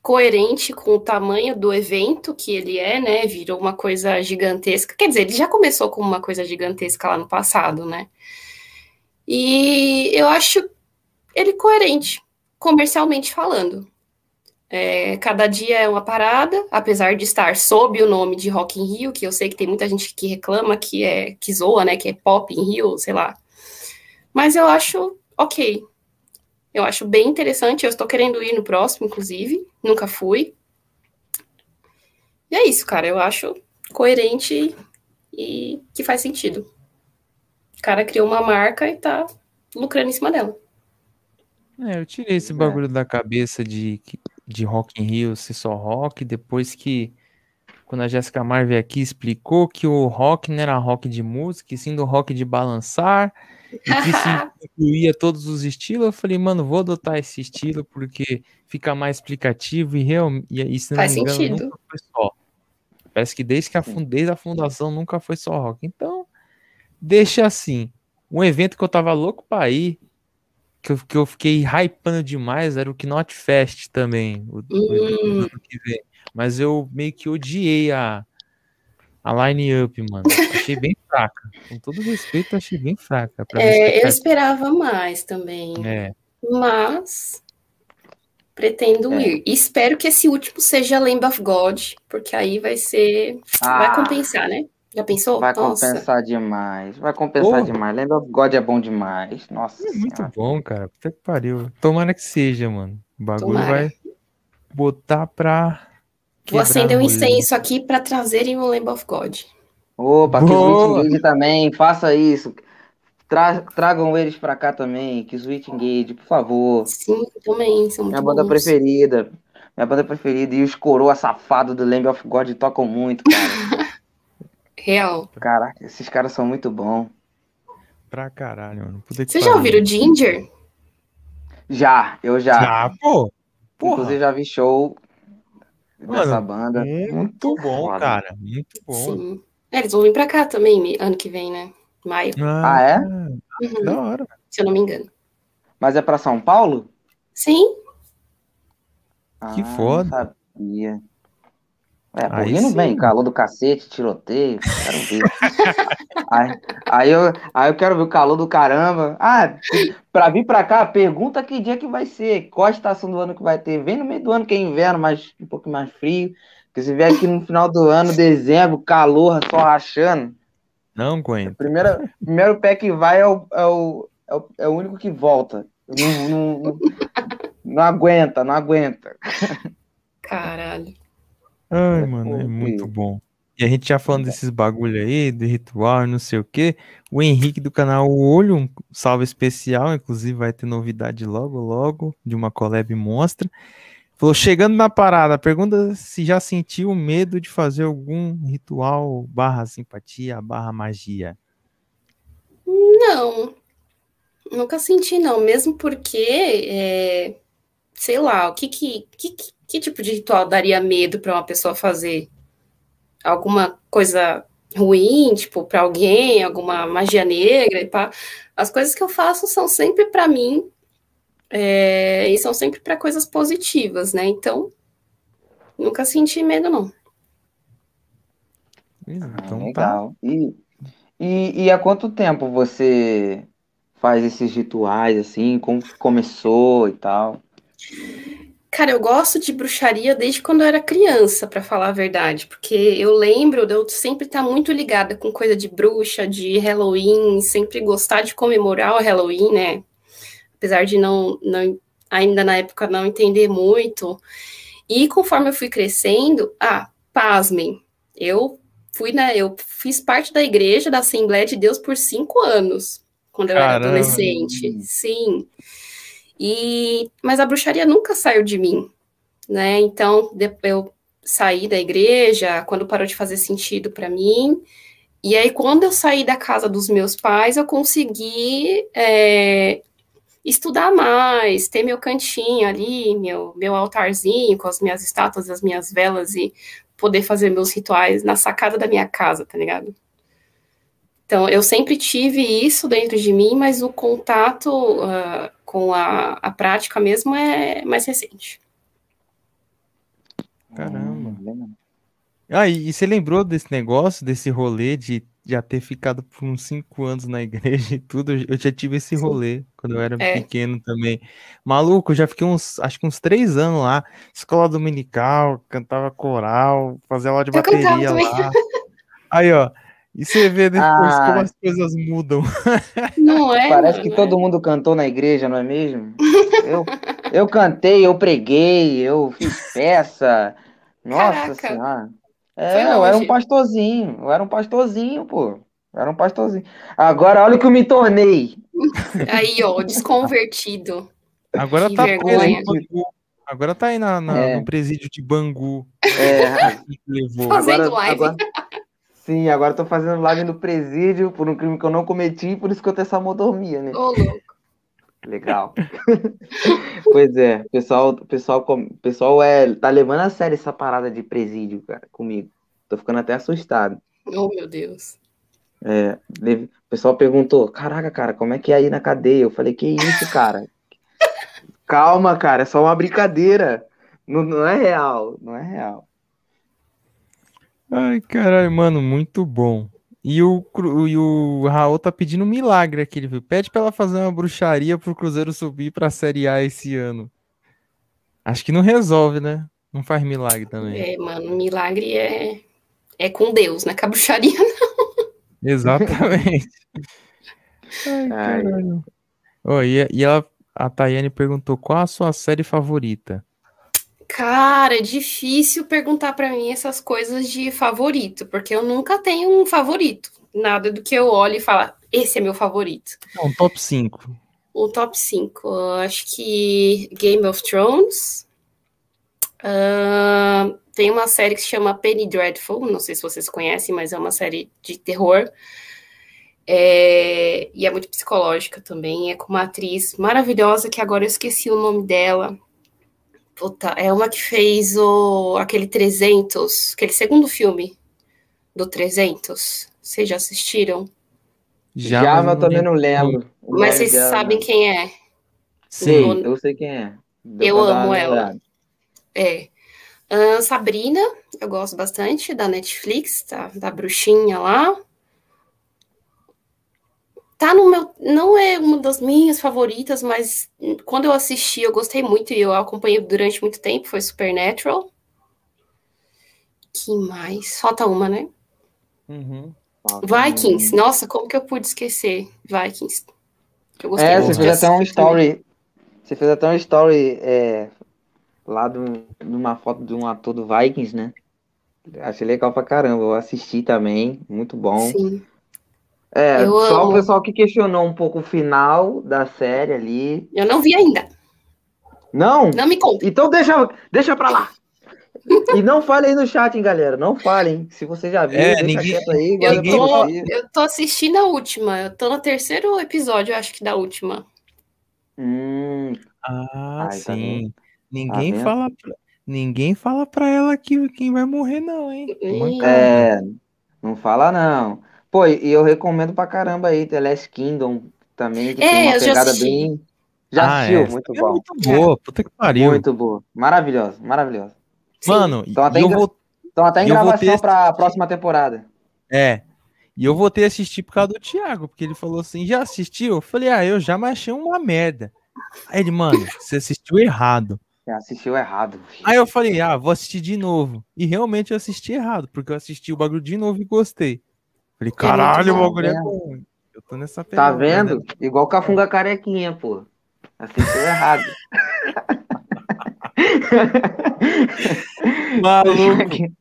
coerente com o tamanho do evento que ele é, né? Virou uma coisa gigantesca. Quer dizer, ele já começou com uma coisa gigantesca lá no passado, né? E eu acho ele coerente, comercialmente falando. É, cada dia é uma parada, apesar de estar sob o nome de Rock in Rio, que eu sei que tem muita gente que reclama que é que zoa, né? Que é pop in Rio, sei lá. Mas eu acho ok. Eu acho bem interessante. Eu estou querendo ir no próximo, inclusive. Nunca fui. E é isso, cara. Eu acho coerente e que faz sentido. O cara criou uma marca e tá lucrando em cima dela. É, eu tirei esse bagulho é. da cabeça de, de Rock in Rio ser só rock, depois que quando a Jéssica Marvel aqui explicou que o rock não era rock de música, e sim do rock de balançar, e que se *laughs* incluía todos os estilos, eu falei, mano, vou adotar esse estilo porque fica mais explicativo e realmente, e se não Faz me engano, sentido. nunca foi só. Parece que desde, que a, desde a fundação nunca foi só rock. Então, deixa assim. Um evento que eu tava louco pra ir, que eu, que eu fiquei hypando demais, era o Knot Fest também, o, hum. o, que vem. Mas eu meio que odiei a, a line-up, mano. Achei bem *laughs* fraca. Com todo respeito, achei bem fraca. É, eu esperava mais também. É. Mas pretendo é. ir. E espero que esse último seja Lamb of God, porque aí vai ser. Ah, vai compensar, né? Já pensou? Vai Nossa. compensar demais. Vai compensar demais. Lamb of God é bom demais. Nossa. É muito bom, cara. Puta que pariu. Tomara que seja, mano. O bagulho Tomara. vai botar pra Vou acender um incenso aqui para trazerem o Lamb of God. Opa, que Switch Engage também, faça isso. Tra tragam eles para cá também, que Switch Engage, por favor. Sim, também, são Minha banda bons. preferida. Minha banda preferida. E os coroa safados do Lamb of God tocam muito, cara. *laughs* Real. Caraca, esses caras são muito bons. Pra caralho, mano. Vocês já ouviram Ginger? Já, eu já. Já, pô. Porra. Inclusive já vi show Mano, dessa banda. Muito bom, foda. cara. Muito bom. Sim. É, eles vão vir pra cá também, ano que vem, né? Maio. Ah, ah é? Uhum. Da hora. Se eu não me engano. Mas é pra São Paulo? Sim. Que ah, foda. Sabia. É, não vem, calor do cacete, tiroteio, quero ver. aí, aí, eu, aí eu quero ver o calor do caramba. Ah, pra vir pra cá, pergunta que dia que vai ser, qual a estação do ano que vai ter. Vem no meio do ano que é inverno, mas um pouco mais frio. Porque se vier aqui no final do ano, dezembro, calor só rachando. Não aguento. Primeiro, primeiro pé que vai é o, é, o, é, o, é o único que volta. Não, não, não, não aguenta, não aguenta. Caralho. Ai, mano, é muito bom. E a gente já falando desses bagulho aí, de ritual, não sei o que. O Henrique do canal O Olho, um salve especial, inclusive vai ter novidade logo, logo, de uma collab monstra. Falou, chegando na parada, pergunta se já sentiu medo de fazer algum ritual barra simpatia, barra magia. Não, nunca senti não, mesmo porque, é, sei lá, o que que, que, que tipo de ritual daria medo para uma pessoa fazer? Alguma coisa ruim, tipo, para alguém, alguma magia negra e pá. As coisas que eu faço são sempre para mim é, e são sempre para coisas positivas, né? Então, nunca senti medo, não. Então, legal. Tá. E, e, e há quanto tempo você faz esses rituais, assim? Como começou e tal? Cara, eu gosto de bruxaria desde quando eu era criança, para falar a verdade, porque eu lembro de eu sempre estar muito ligada com coisa de bruxa, de Halloween, sempre gostar de comemorar o Halloween, né? Apesar de não, não ainda na época não entender muito. E conforme eu fui crescendo, ah, pasmem, eu fui, né? Eu fiz parte da igreja da Assembleia de Deus por cinco anos, quando eu Caramba. era adolescente. Sim. E, mas a bruxaria nunca saiu de mim, né? Então, eu saí da igreja quando parou de fazer sentido para mim. E aí, quando eu saí da casa dos meus pais, eu consegui é, estudar mais, ter meu cantinho ali, meu, meu altarzinho com as minhas estátuas, as minhas velas e poder fazer meus rituais na sacada da minha casa, tá ligado? Então, eu sempre tive isso dentro de mim, mas o contato uh, com a, a prática mesmo é mais recente. Caramba. Hum, ah, e, e você lembrou desse negócio, desse rolê de já ter ficado por uns cinco anos na *laughs* igreja e tudo? Eu já tive esse rolê quando eu era é. pequeno também. Maluco, eu já fiquei uns, acho que uns três anos lá, escola dominical, cantava coral, fazia aula de bateria lá. Aí, ó, e você vê depois ah, como as coisas mudam. *laughs* Não é? Parece que é? todo mundo cantou na igreja, não é mesmo? *laughs* Eu, eu cantei, eu preguei, eu fiz peça. Nossa Caraca. senhora. É, eu era um pastorzinho, eu era um pastorzinho, pô. Eu era um pastorzinho. Agora olha o que eu me tornei. *laughs* Aí, ó, desconvertido. Agora que tá vergonha. Agora tá aí na, na é. no presídio de Bangu. É. Fazendo agora, live. Agora, Sim, agora tô fazendo live no presídio por um crime que eu não cometi, por isso que eu tenho essa mordomia, né? Ô, louco. Legal. *laughs* pois é, pessoal, pessoal, pessoal é, tá levando a sério essa parada de presídio, cara, comigo. Tô ficando até assustado. Oh, meu Deus. É, o pessoal perguntou, caraca, cara, como é que é aí na cadeia? Eu falei, que isso, cara? Calma, cara, é só uma brincadeira. Não, não é real, não é real. Ai, caralho, mano, muito bom. E o, e o Raul tá pedindo um milagre aqui. Ele pede pra ela fazer uma bruxaria pro Cruzeiro subir pra Série A esse ano. Acho que não resolve, né? Não faz milagre também. É, mano, milagre é, é com Deus, né? Com a bruxaria, *laughs* não. Exatamente. Ai, caralho. Oh, e, e ela, a Tayane perguntou qual a sua série favorita. Cara, é difícil perguntar para mim essas coisas de favorito, porque eu nunca tenho um favorito. Nada do que eu olho e falo, esse é meu favorito. Um top 5. O top 5. Acho que Game of Thrones. Uh, tem uma série que se chama Penny Dreadful. Não sei se vocês conhecem, mas é uma série de terror. É, e é muito psicológica também. É com uma atriz maravilhosa que agora eu esqueci o nome dela. Puta, é uma que fez o, aquele 300, aquele segundo filme do 300. Vocês já assistiram? Já, já mas eu também não lembro. Mas vocês dela. sabem quem é? Sim, no... eu sei quem é. Deu eu amo ela. É. Uh, Sabrina, eu gosto bastante da Netflix, tá, da bruxinha lá tá no meu. Não é uma das minhas favoritas, mas quando eu assisti, eu gostei muito e eu acompanhei durante muito tempo. Foi Supernatural. Que mais? Falta uma, né? Uhum. Vikings. Nossa, como que eu pude esquecer Vikings? Eu gostei é, muito você fez até um story. Você fez até uma story é, lá de uma foto de um ator do Vikings, né? Achei legal pra caramba. Eu assisti também, muito bom. Sim. É, eu só amo. o pessoal que questionou um pouco o final da série ali. Eu não vi ainda. Não? Não me conta. Então deixa, deixa pra lá. e não falem no chat, hein, galera. Não falem. Se você já viu, é, deixa ninguém, aí. Eu tô, eu tô assistindo a última. Eu tô no terceiro episódio, acho que da última. Hum. Ah, Ai, tá sim. Tá ninguém tá fala pra, ninguém fala pra ela que quem vai morrer não, hein? É, não fala não. Pô, e eu recomendo pra caramba aí The Last Kingdom também, que é, tem uma pegada bem já ah, assistiu, é. muito é bom. muito boa, puta que pariu. Muito boa. Maravilhosa, maravilhosa. Mano, então até, em, vou... então até em gravação pra próxima temporada. É. E eu voltei a assistir por causa do Thiago, porque ele falou assim: já assistiu? Eu falei, ah, eu já achei uma merda. Aí ele, mano, você assistiu errado. Você assistiu errado. Aí eu falei, ah, vou assistir de novo. E realmente eu assisti errado, porque eu assisti o bagulho de novo e gostei. Falei, caralho, o bagulho é né? bom. Eu tô nessa pegada. Tá vendo? Né? Igual Cafunga Carequinha, pô. Assistiu errado. *laughs* Maluco.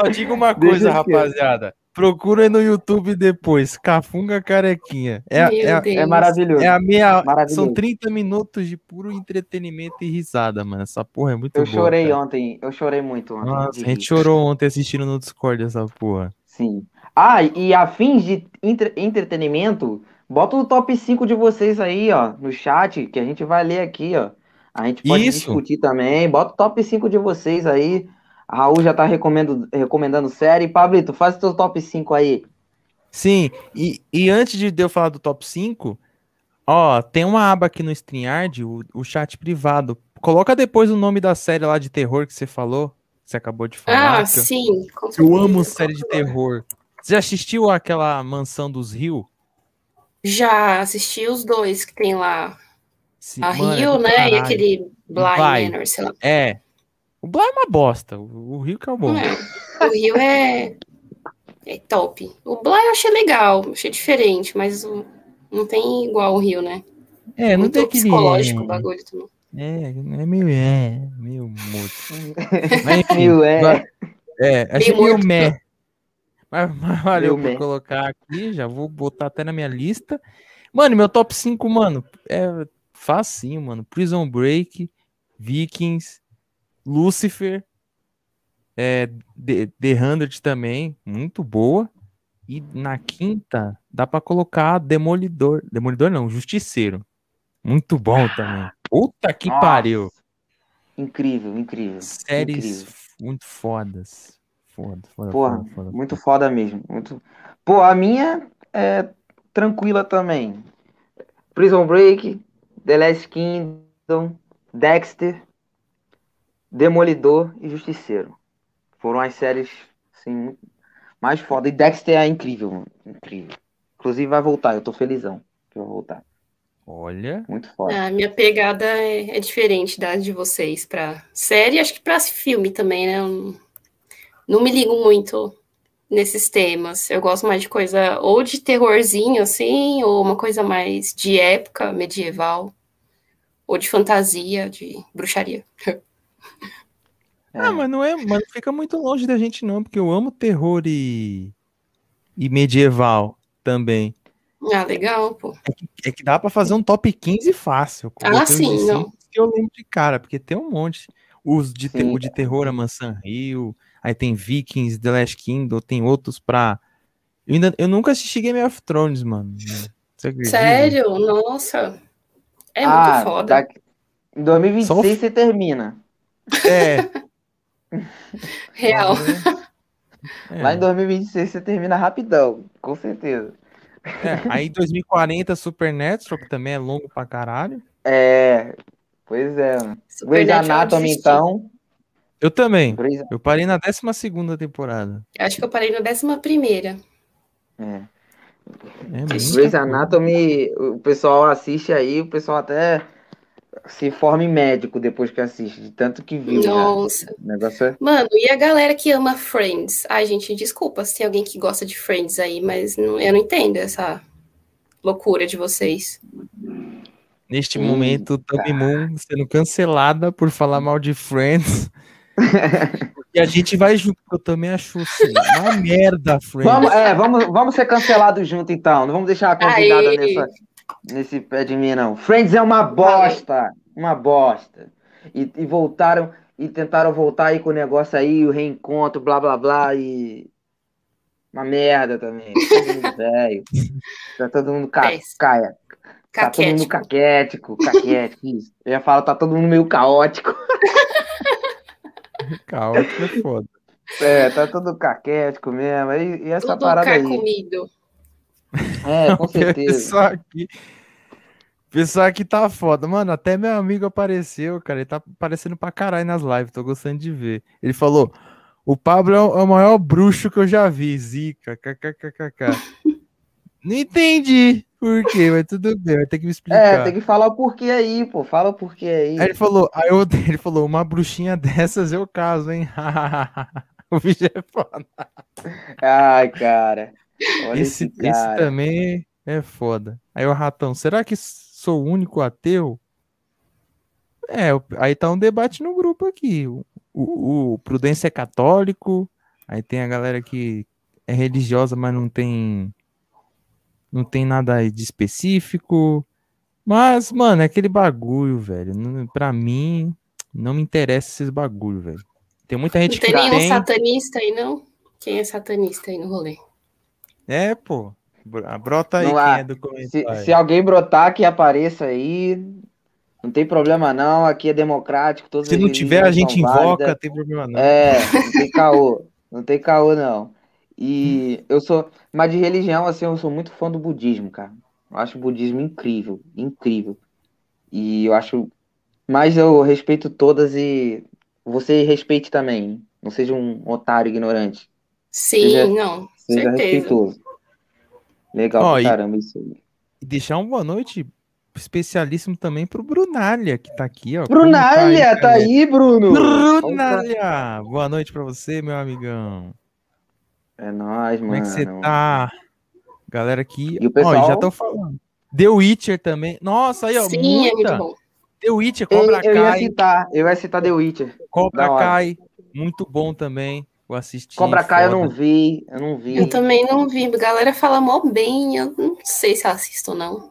Só diga uma coisa, rapaziada. Procura no YouTube depois. Cafunga Carequinha. É, é, é maravilhoso. É a minha. Maravilhoso. São 30 minutos de puro entretenimento e risada, mano. Essa porra é muito eu boa. Eu chorei cara. ontem. Eu chorei muito ontem. Nossa, a gente chorou ontem assistindo no Discord essa porra. Sim. Ah, e a fins de entre entretenimento, Bota o top 5 de vocês aí, ó, no chat, que a gente vai ler aqui, ó. A gente pode Isso. discutir também. Bota o top 5 de vocês aí. A Raul já tá recomendo, recomendando série. Pablito, faz o teu top 5 aí. Sim, e, e antes de eu falar do top 5, ó, tem uma aba aqui no StreamYard, o, o chat privado. Coloca depois o nome da série lá de terror que você falou, que você acabou de falar. Ah, sim. Eu, eu amo série de terror. Você já assistiu aquela Mansão dos Rios? Já assisti os dois que tem lá. Sim, a mano, Rio, é né? Caralho. E aquele Bly Manor, sei lá. É. O Bly é uma bosta. O Rio que é o bom. É. O Rio é. É top. O Bly eu achei legal, achei diferente, mas não tem igual o Rio, né? É, não Muito tem aquele. psicológico é... o bagulho também. É, é meio é, meio morto. *laughs* Mas, enfim, meio é. É, achei meio, meio meh. Mas, *laughs* mas valeu por colocar aqui, já vou botar até na minha lista. Mano, meu top 5, mano, é facinho, mano. Prison Break, Vikings, Lucifer, é, The, The Hundred também, muito boa. E na quinta, dá para colocar Demolidor. Demolidor não, Justiceiro. Muito bom também. Puta que Nossa. pariu. Incrível, incrível. Séries incrível. muito fodas. Foda, foda, Porra, foda, foda, muito foda mesmo. Muito... Pô, a minha é tranquila também. Prison Break, The Last Kingdom, Dexter, Demolidor e Justiceiro. Foram as séries, assim, mais foda. E Dexter é incrível, incrível. Inclusive vai voltar, eu tô felizão que vai voltar. Olha. Muito foda. A minha pegada é, é diferente da de vocês pra série, acho que pra filme também, né? Não me ligo muito nesses temas. Eu gosto mais de coisa ou de terrorzinho, assim, ou uma coisa mais de época medieval, ou de fantasia, de bruxaria. Ah, mas não é, mas não fica muito longe da gente não, porque eu amo terror e, e medieval também. Ah, legal, pô. É que, é que dá para fazer um top 15 fácil. Ah, sim, não. Que eu lembro de cara, porque tem um monte. Os de, o de terror, a Mansão Rio, aí tem Vikings, The Last Kingdom, tem outros pra. Eu, ainda, eu nunca assisti Game of Thrones, mano. Sério? Nossa. É ah, muito foda. Daqui... Em 2026 você termina. É. *laughs* Real. É. Lá em 2026 você termina rapidão, com certeza. É, aí 2040 Supernatural, que também é longo pra caralho. É, pois é. Grey's Anatomy, então. Eu também. Eu parei na 12 temporada. Acho que eu parei na 11. É. É Grey's Anatomy, o pessoal assiste aí, o pessoal até se forma em médico depois que assiste, de tanto que viu. Nossa. negócio é... Mano, e a galera que ama Friends? Ai, gente, desculpa se tem alguém que gosta de Friends aí, mas não, eu não entendo essa loucura de vocês. Neste Sim, momento, Tami Moon sendo cancelada por falar mal de Friends. E a gente vai junto, eu também acho assim, uma merda, Friends. Vamos, é, vamos, vamos ser cancelados junto, então. Não vamos deixar a convidada nessa, nesse pé de mim, não. Friends é uma bosta. Uma bosta. E, e voltaram, e tentaram voltar aí com o negócio aí, o reencontro, blá blá blá, e. Uma merda também. Todo mundo velho. Tá todo mundo ca... caia. Tá todo mundo caquético, caquético, isso. Eu ia falar, tá todo mundo meio caótico. *laughs* *laughs* caótico é foda. É, tá todo caquético mesmo. E, e essa Tudo parada aí. Comido. É, *laughs* com certeza. Pessoal aqui, pessoal aqui tá foda. Mano, até meu amigo apareceu, cara. Ele tá aparecendo pra caralho nas lives. Tô gostando de ver. Ele falou: o Pablo é o é maior bruxo que eu já vi. Zica, kkkk. *laughs* Não entendi por quê, mas tudo bem, vai ter que me explicar. É, tem que falar o porquê aí, pô. Fala o porquê aí. Aí ele falou, aí eu, ele falou, uma bruxinha *laughs* dessas eu caso, hein? *laughs* o bicho é foda. Ai, cara. Esse, esse, esse, também é foda. Aí o ratão, será que sou o único ateu? É, aí tá um debate no grupo aqui. O, o, o Prudência é católico, aí tem a galera que é religiosa, mas não tem não tem nada de específico. Mas, mano, é aquele bagulho, velho. Pra mim, não me interessa esses bagulho, velho. Tem muita gente que. Não tem nenhum tem... satanista aí, não? Quem é satanista aí no rolê? É, pô. Brota aí quem é do comentário. Se, se, alguém brotar, que apareça aí. Não tem problema, não. Aqui é democrático. Todos se não tiver, a gente invoca, tem problema, não. É, não tem caô. não tem caô, não. E eu sou. Mas de religião, assim, eu sou muito fã do budismo, cara. Eu acho o budismo incrível, incrível. E eu acho. Mas eu respeito todas e você respeite também. Não seja um otário ignorante. Sim, seja, não. Seja certeza. respeitoso. Legal Ó, caramba isso aí. E deixar uma boa noite especialíssimo também pro Brunalha, que tá aqui, ó. Brunalha, tá aí, tá aí Bruno! Brunalha! Boa noite para você, meu amigão. É nóis, mano. Como é que você tá? Galera aqui. E o pessoal... Ó, já tô falando. The Witcher também. Nossa, aí, ó. Sim, muita. é muito bom. The Witcher, Cobra eu, eu Kai. Ia citar, eu ia citar The Witcher. Cobra Kai, muito bom também. Eu assisti. Cobra Kai foda. eu não vi, eu não vi. Eu também não vi. A galera fala mó bem, eu não sei se assisto ou não.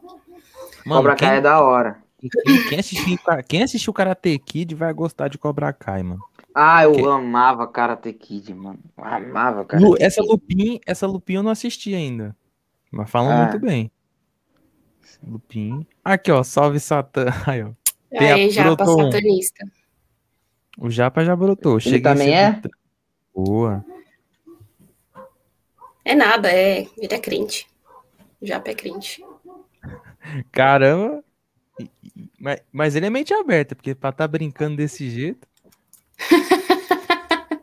Mano, Cobra quem... Kai é da hora. Quem, quem, assistiu, quem assistiu Karate Kid vai gostar de Cobra Kai, mano. Ah, eu que... amava Karate Kid, mano. Eu amava Karate Lu, essa Lupin, essa Lupin eu não assisti ainda. Mas falam ah. muito bem. Lupin. Aqui, ó, salve Satã. *laughs* Aí, ó. Tem Aí, Japa satanista. O Japa já brotou. Ele também é? Boa. É nada, é. Ele é crente. O Japa é crente. Caramba. Mas, mas ele é mente aberta, porque pra estar tá brincando desse jeito. *laughs*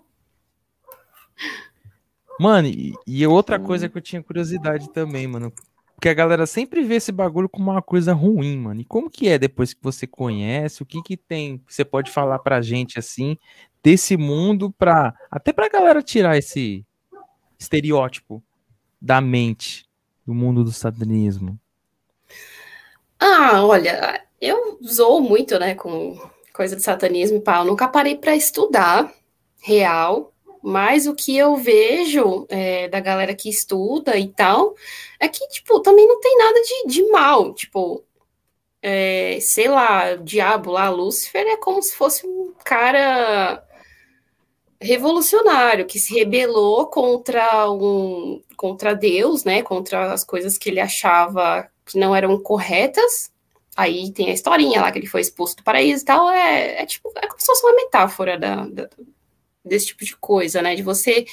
mano, e, e outra coisa que eu tinha curiosidade também, mano. Porque a galera sempre vê esse bagulho como uma coisa ruim, mano. E como que é depois que você conhece? O que que tem? Você pode falar pra gente assim desse mundo pra até pra galera tirar esse estereótipo da mente do mundo do satanismo. Ah, olha, eu zoo muito, né, com coisa de satanismo e pá. Eu nunca parei para estudar real, mas o que eu vejo é, da galera que estuda e tal é que, tipo, também não tem nada de, de mal. Tipo, é, sei lá, o diabo lá, Lúcifer, é como se fosse um cara revolucionário que se rebelou contra um contra Deus, né? Contra as coisas que ele achava que não eram corretas Aí tem a historinha lá que ele foi expulso do paraíso e tal. É, é tipo, é como se fosse uma metáfora da, da, desse tipo de coisa, né? De você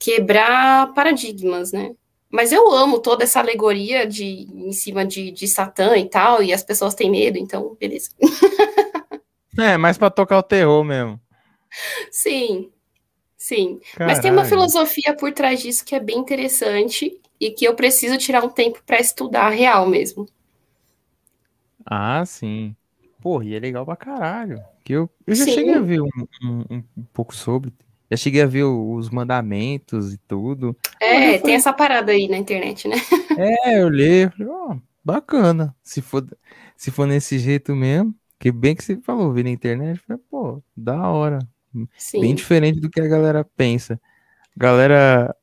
quebrar paradigmas, né? Mas eu amo toda essa alegoria de em cima de, de Satã e tal, e as pessoas têm medo, então, beleza. *laughs* é, mais para tocar o terror mesmo. Sim, sim. Caralho. Mas tem uma filosofia por trás disso que é bem interessante e que eu preciso tirar um tempo para estudar real mesmo. Ah, sim. Pô, e é legal pra caralho. Que eu, eu já Sim. cheguei a ver um, um, um pouco sobre. Já cheguei a ver os mandamentos e tudo. É, tem essa parada aí na internet, né? *laughs* É, eu li, falei, ó, bacana. Se for, se for nesse jeito mesmo, que bem que você falou, vi na internet, foi, pô, da hora. Sim. Bem diferente do que a galera pensa. Galera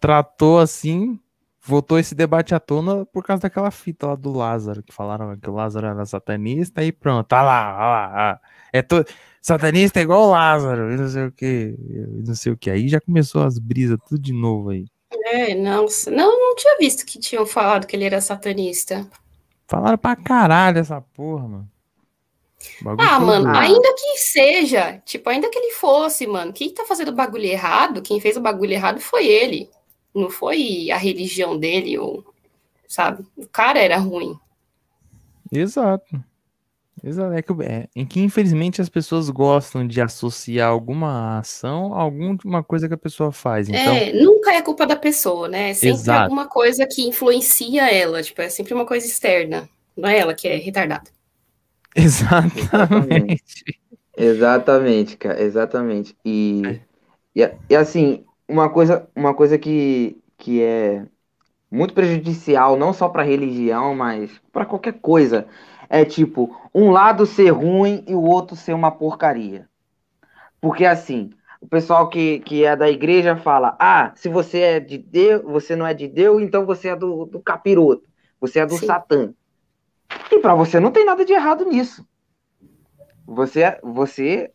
tratou assim, voltou esse debate à tona por causa daquela fita lá do Lázaro, que falaram que o Lázaro era satanista e pronto, tá lá, tá lá, é to... satanista é igual o Lázaro, e não sei o que, não sei o que. Aí já começou as brisas tudo de novo aí. É, não, não, não tinha visto que tinham falado que ele era satanista. Falaram pra caralho essa porra, mano. Ah, mano, ainda que seja, tipo, ainda que ele fosse, mano, quem tá fazendo o bagulho errado, quem fez o bagulho errado foi ele. Não foi a religião dele, ou, sabe? O cara era ruim. Exato. Exato. É que, é, em que, infelizmente, as pessoas gostam de associar alguma ação a alguma coisa que a pessoa faz. Então... É, nunca é culpa da pessoa, né? É sempre Exato. alguma coisa que influencia ela. Tipo, é sempre uma coisa externa. Não é ela que é retardada. *laughs* Exatamente. Exatamente, cara. Exatamente. E, é. e, e assim, uma coisa, uma coisa que, que é muito prejudicial, não só para religião, mas para qualquer coisa, é tipo, um lado ser ruim e o outro ser uma porcaria. Porque assim, o pessoal que, que é da igreja fala: ah, se você é de Deus, você não é de Deus, então você é do, do capiroto, você é do Sim. Satã. E para você não tem nada de errado nisso. Você, você,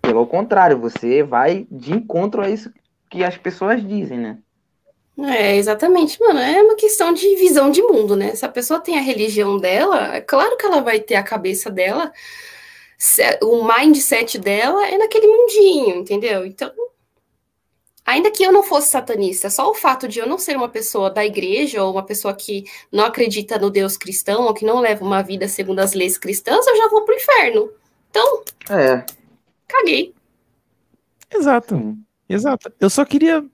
pelo contrário, você vai de encontro a isso que as pessoas dizem, né? É, exatamente, mano. É uma questão de visão de mundo, né? Se a pessoa tem a religião dela, é claro que ela vai ter a cabeça dela, o mindset dela é naquele mundinho, entendeu? Então, ainda que eu não fosse satanista, só o fato de eu não ser uma pessoa da igreja ou uma pessoa que não acredita no Deus cristão ou que não leva uma vida segundo as leis cristãs, eu já vou pro inferno. Então, é. caguei. Exato. Exato. Eu só queria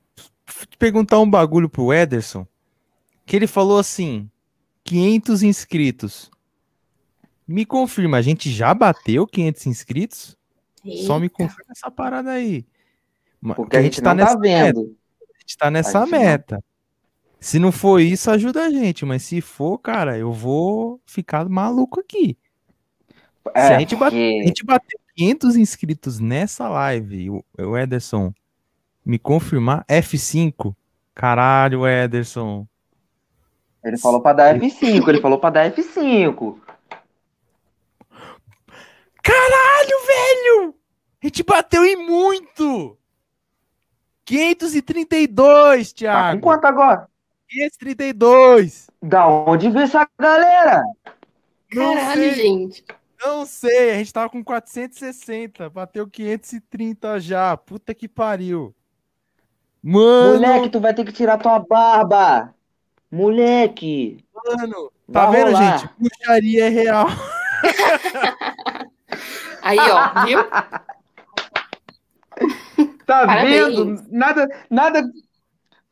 perguntar um bagulho pro Ederson, que ele falou assim, 500 inscritos. Me confirma, a gente já bateu 500 inscritos? Eita. Só me confirma essa parada aí. Porque a gente, a gente tá nessa tá vendo. Meta. A gente tá nessa gente meta. Não. Se não for isso, ajuda a gente. Mas se for, cara, eu vou ficar maluco aqui. É, se a gente, bater, a gente bater 500 inscritos nessa live, o, o Ederson, me confirmar F5. Caralho, Ederson. Ele falou pra dar F5, ele falou pra dar F5. Caralho, velho! A gente bateu em muito! 532, Thiago. Tá com quanto agora? 532. Da onde veio essa galera? Caralho, gente. Não sei, a gente tava com 460, bateu 530 já. Puta que pariu. Mano. Moleque, tu vai ter que tirar tua barba. Moleque. Mano, tá vendo, rolar. gente? Puxaria é real. *laughs* Aí, ó, viu? *laughs* Tá Parabéns. vendo? Nada, nada.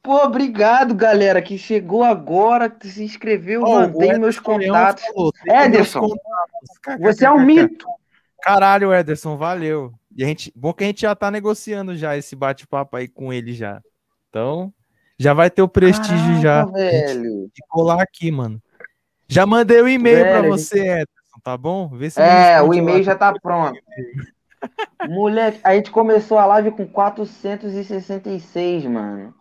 Pô, obrigado, galera, que chegou agora, que se inscreveu, oh, mantém meus contatos. Falou, Ederson, você é um mito. Caralho, Ederson, valeu. E a gente, bom que a gente já tá negociando já esse bate-papo aí com ele já. Então, já vai ter o prestígio Caraca, já. Velho. De colar aqui, mano. Já mandei o um e-mail para você, gente... Edson, tá bom? Vê se É, o e-mail já tá pronto. *laughs* Moleque, a gente começou a live com 466, mano.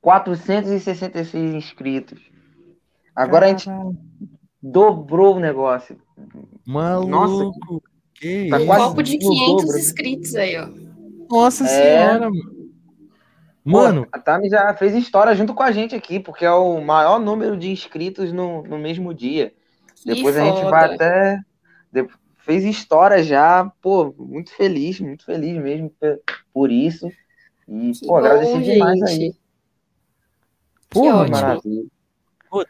466 inscritos. Agora Caramba. a gente dobrou o negócio. Maluco. Nossa, que tá um copo de 500 dobro. inscritos aí, ó. Nossa é... senhora, mano. Mano, a Tami já fez história junto com a gente aqui, porque é o maior número de inscritos no, no mesmo dia. Que Depois foda. a gente vai até. Fez história já, pô, muito feliz, muito feliz mesmo por isso. E, que pô, agradecer demais aí. Pô, maravilha. Pô,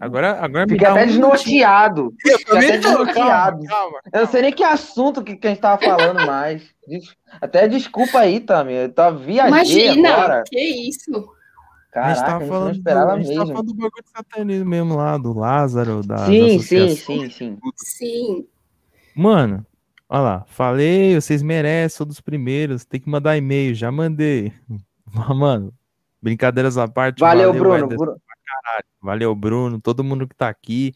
agora, agora Fiquei até um desnorteado. Eu Fiquei até desnorteado. Calma, calma, Eu não sei nem que assunto que, que a gente tava falando *laughs* mais. Até desculpa aí, Tami. Eu tava viajei Imagina, agora. que isso. Caraca, a gente tava falando, não esperava do, a gente mesmo. Tava falando do bagulho de satanismo mesmo lá, do Lázaro, da Sim, sim, sim, sim. Sim. Mano, olha lá, falei, vocês merecem, sou dos primeiros, tem que mandar e-mail, já mandei. *laughs* Mano, brincadeiras à parte. Valeu, valeu Bruno. Bruno. Caralho. Valeu, Bruno, todo mundo que tá aqui.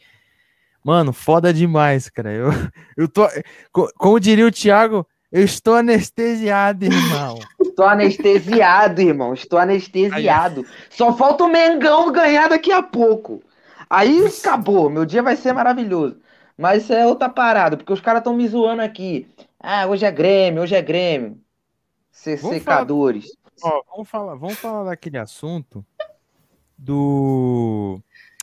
Mano, foda demais, cara. Eu, *laughs* eu tô. Como diria o Thiago, eu estou anestesiado, irmão. Estou anestesiado, irmão. Estou anestesiado. Aí... Só falta o Mengão ganhar daqui a pouco. Aí acabou. Meu dia vai ser maravilhoso. Mas isso é outra parada, porque os caras estão me zoando aqui. Ah, hoje é Grêmio, hoje é Grêmio. Ser secadores. Falar... Ó, vamos falar, vamos falar daquele assunto do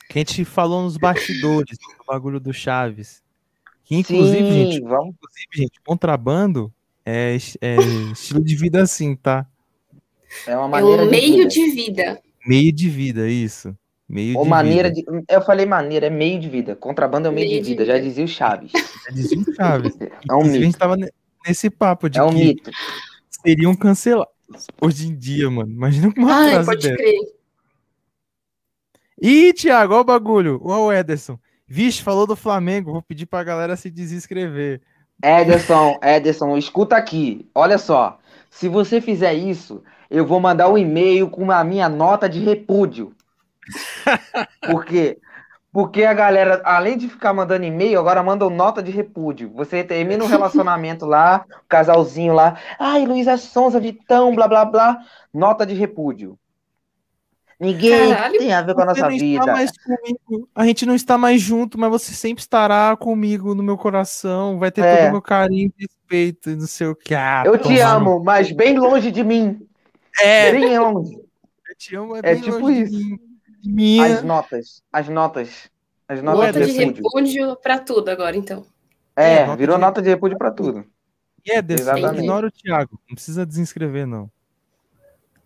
que a gente falou nos bastidores do bagulho do Chaves. Que inclusive, Sim, gente, vamos... inclusive, gente, contrabando é, é estilo de vida assim, tá? É uma maneira é um meio de vida. de vida. Meio de vida, isso. Meio Ou de maneira vida. de. Eu falei maneira, é meio de vida. Contrabando é um meio, meio de, vida, de vida, *laughs* já dizia o Chaves. Já dizia o Chaves. *laughs* é um mito. A gente tava nesse papo de é um que mito. seriam cancelados hoje em dia, mano. Imagina como uma Ai, frase pode dessa. crer. Ih, Thiago, olha o bagulho. Olha o Ederson. Vixe, falou do Flamengo. Vou pedir pra galera se desinscrever. Ederson, Ederson, escuta aqui. Olha só. Se você fizer isso, eu vou mandar um e-mail com a minha nota de repúdio. *laughs* Por quê? Porque a galera, além de ficar mandando e-mail, agora mandam nota de repúdio. Você termina um relacionamento lá, um casalzinho lá. Ai, Luísa Sonza, Vitão, blá blá blá. Nota de repúdio. Ninguém Caralho, tem a ver com a nossa vida. A gente não está mais junto, mas você sempre estará comigo no meu coração. Vai ter é. todo o meu carinho e respeito e não sei o que. Ah, eu te amo, mas bem longe de mim. É. Bem longe. Eu te amo, é, é tipo isso. Minha... As notas. As notas. As notas nota de, de repúdio para tudo agora, então. É, é virou nota de repúdio para tudo. E é desse, ignora o Thiago. Não precisa desinscrever, não.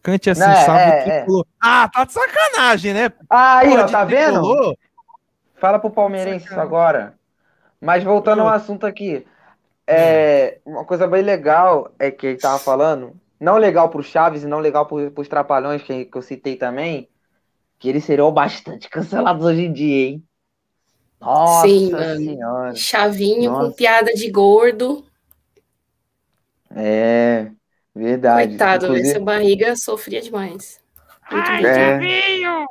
Cante assim, não, sabe é, que é. Ah, tá de sacanagem, né? Aí, ó, tá vendo? Fala pro palmeirense agora. Mas voltando ao assunto aqui. É, uma coisa bem legal é que ele tava falando, não legal pro Chaves e não legal pro, pros Trapalhões, que, que eu citei também, que eles seriam bastante *laughs* cancelados hoje em dia, hein? Nossa Sim, senhora. Chavinho Nossa. com piada de gordo. É. Verdade. Coitado, Inclusive... essa barriga sofria demais. Muito Ai, é...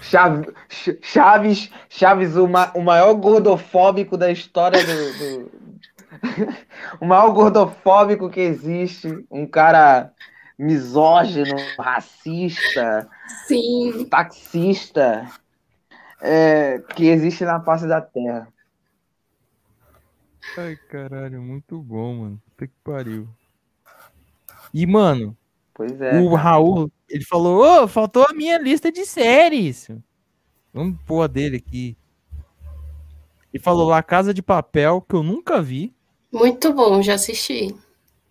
Chaves, Chaves, Chaves o, ma o maior gordofóbico da história do, do... *laughs* o maior gordofóbico que existe, um cara misógino, racista, Sim. taxista, é, que existe na face da Terra. Ai, caralho, muito bom, mano. Puta que pariu. E, mano, pois é, o Raul, ele falou: Ô, oh, faltou a minha lista de séries. Vamos pôr a dele aqui. Ele falou lá Casa de Papel, que eu nunca vi. Muito bom, já assisti.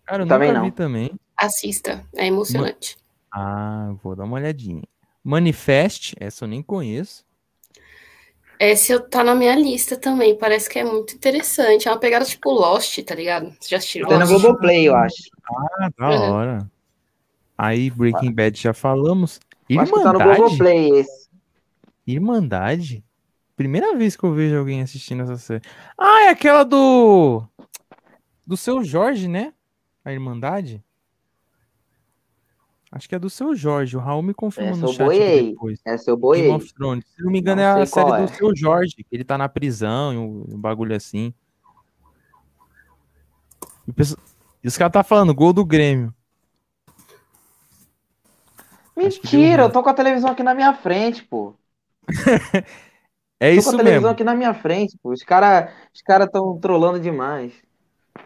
Cara, eu também nunca não. vi também. Assista, é emocionante. Ah, vou dar uma olhadinha. Manifest, essa eu nem conheço. Esse tá na minha lista também, parece que é muito interessante. É uma pegada tipo Lost, tá ligado? Você já assistiu Tem no Globoplay, eu acho. Ah, da uhum. hora. Aí Breaking Bad já falamos. Irmandade? Acho que tá no Globoplay esse. Irmandade? Primeira vez que eu vejo alguém assistindo essa série. Ah, é aquela do. Do seu Jorge, né? A Irmandade? Acho que é do seu Jorge. O Raul me confirmou no chat boiei. depois. É seu boiei. Game of Thrones. Se não me engano, não é a série é. do seu Jorge. Que ele tá na prisão e um, bagulho assim. E, pessoal... e os caras tá falando, gol do Grêmio. Mentira, eu tô com a televisão aqui na minha frente, pô. *laughs* é isso mesmo. Tô com a televisão mesmo. aqui na minha frente, pô. Os caras os cara tão trolando demais.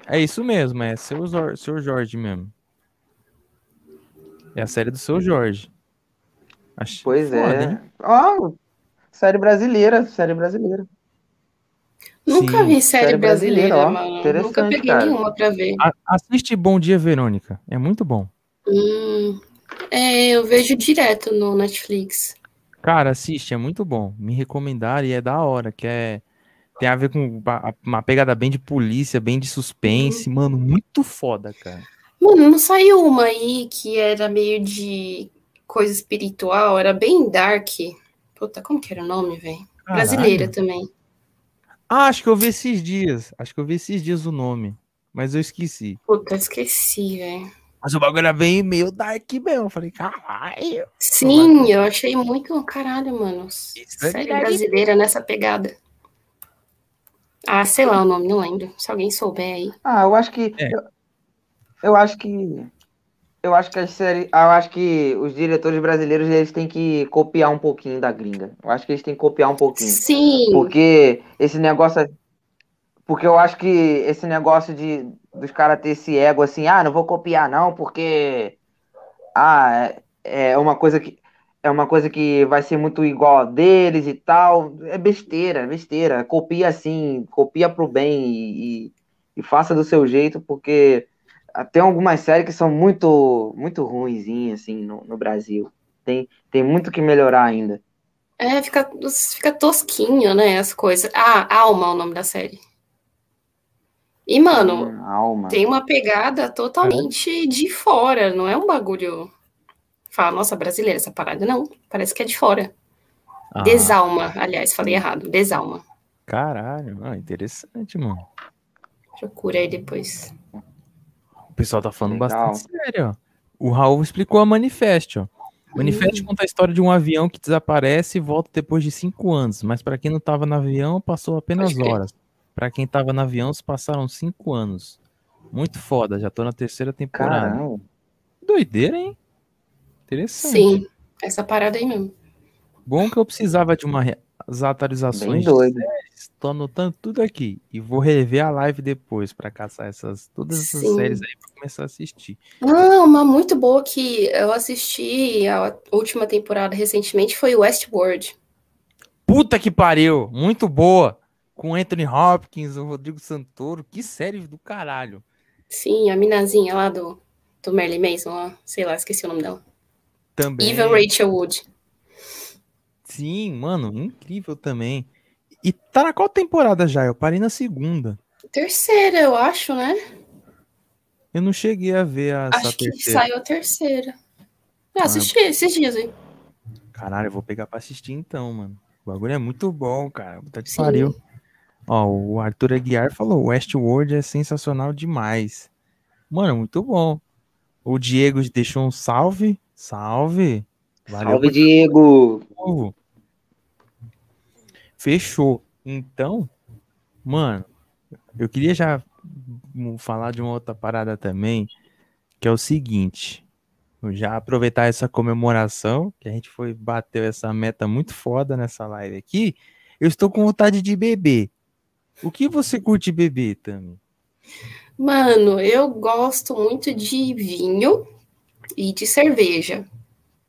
É isso mesmo, é seu, seu Jorge mesmo. É a série do seu Jorge. Acho pois foda, é. Ó, oh, série brasileira, série brasileira. Nunca Sim. vi série, série brasileira, brasileira mano. Nunca peguei cara. nenhuma pra ver. A assiste Bom Dia, Verônica. É muito bom. Hum, é, eu vejo direto no Netflix. Cara, assiste, é muito bom. Me recomendaram e é da hora, que é tem a ver com uma pegada bem de polícia, bem de suspense, hum. mano, muito foda, cara. Mano, não saiu uma aí que era meio de coisa espiritual, era bem dark. Puta, como que era o nome, velho? Brasileira também. Ah, acho que eu vi esses dias. Acho que eu vi esses dias o nome. Mas eu esqueci. Puta, esqueci, velho. Mas o bagulho era bem meio dark mesmo. Eu falei, caralho. Sim, eu achei muito caralho, mano. É série brasileira nessa pegada. Ah, sei lá o nome, não lembro. Se alguém souber aí. Ah, eu acho que. É. Eu, eu, acho que. Eu acho que a série. Eu acho que os diretores brasileiros eles têm que copiar um pouquinho da gringa. Eu acho que eles têm que copiar um pouquinho. Sim. Porque esse negócio. Porque eu acho que esse negócio de dos caras ter esse ego assim, ah, não vou copiar não, porque ah, é, é uma coisa que é uma coisa que vai ser muito igual a deles e tal. É besteira, é besteira. Copia assim, copia pro bem e, e, e faça do seu jeito, porque tem algumas séries que são muito muito ruinzinhas assim no, no Brasil. Tem, tem muito que melhorar ainda. É, fica, fica tosquinho, né, as coisas. Ah, Alma é o nome da série. E, mano, hum, tem uma pegada totalmente é. de fora, não é um bagulho. Fala, nossa, brasileira essa parada. Não, parece que é de fora. Ah. Desalma, aliás, falei errado. Desalma. Caralho, ah, interessante, mano. Procura aí depois. O pessoal tá falando Legal. bastante sério, ó. O Raul explicou a Manifesto, ó. Manifesto hum. conta a história de um avião que desaparece e volta depois de cinco anos, mas para quem não estava no avião, passou apenas horas. Para quem tava no avião, se passaram cinco anos. Muito foda, já tô na terceira temporada. Caramba. Doideira, hein? Interessante. Sim, essa parada aí mesmo. Bom que eu precisava de umas atualizações. Bem doido. Tô anotando tudo aqui e vou rever a live depois para caçar essas todas essas Sim. séries aí para começar a assistir. Uma muito boa que eu assisti a última temporada recentemente foi Westworld. Puta que pariu, muito boa com Anthony Hopkins, o Rodrigo Santoro. Que série do caralho. Sim, a minazinha lá do, do Merlin Mason, lá, sei lá, esqueci o nome dela. Também. Eva Rachel Wood. Sim, mano, incrível também. E tá na qual temporada já? Eu parei na segunda. Terceira, eu acho, né? Eu não cheguei a ver a. Acho que terceira. saiu a terceira. Ah, assisti esses dias aí. Caralho, eu vou pegar pra assistir então, mano. O bagulho é muito bom, cara. Puta que pariu. Ó, o Arthur Aguiar falou: Westworld é sensacional demais. Mano, muito bom. O Diego deixou um salve. Salve. Valeu salve, Diego. Fechou. Então, mano, eu queria já falar de uma outra parada também, que é o seguinte. Já aproveitar essa comemoração, que a gente foi bateu essa meta muito foda nessa live aqui. Eu estou com vontade de beber. O que você curte beber, Tami? Mano, eu gosto muito de vinho e de cerveja.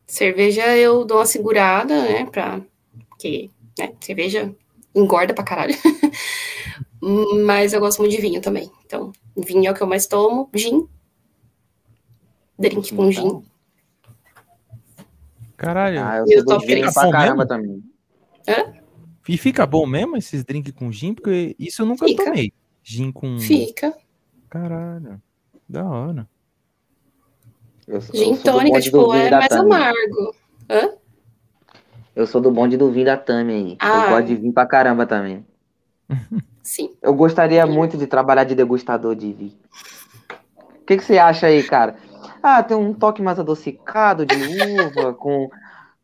Cerveja eu dou uma segurada, né? Pra. Porque, né? Cerveja engorda pra caralho. *laughs* Mas eu gosto muito de vinho também. Então, vinho é o que eu mais tomo. Gin. Drink com então. gin. Caralho. Ah, eu, eu sou do vinho pra caramba também. Hã? E fica bom mesmo esses drinks com gin? Porque isso eu nunca fica. tomei. Gin com. Fica. Caralho. Da hora. Eu, gin tônica, tipo, é mais amargo. Hã? Eu sou do bonde do vinho da Tami aí. Ah. Eu gosto de vinho pra caramba também. *laughs* Sim. Eu gostaria muito de trabalhar de degustador de vinho. O que, que você acha aí, cara? Ah, tem um toque mais adocicado de uva, *laughs* com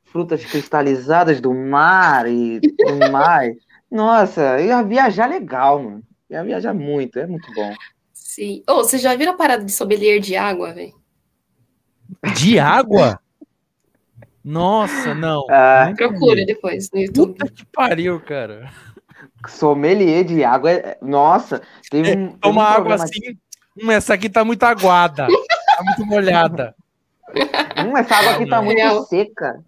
frutas cristalizadas do mar e tudo mais. Nossa, ia viajar legal, mano. Ia viajar muito, é muito bom. Sim. Ô, oh, você já viram a parada de sommelier de água, velho? De água? Nossa, não. Ah, procura depois no YouTube. Puta que pariu, cara. Sommelier de água, é... nossa, tem um. É, toma um água assim. Hum, essa aqui tá muito aguada. tá muito molhada. *laughs* Hum, essa água aqui tá muito seca.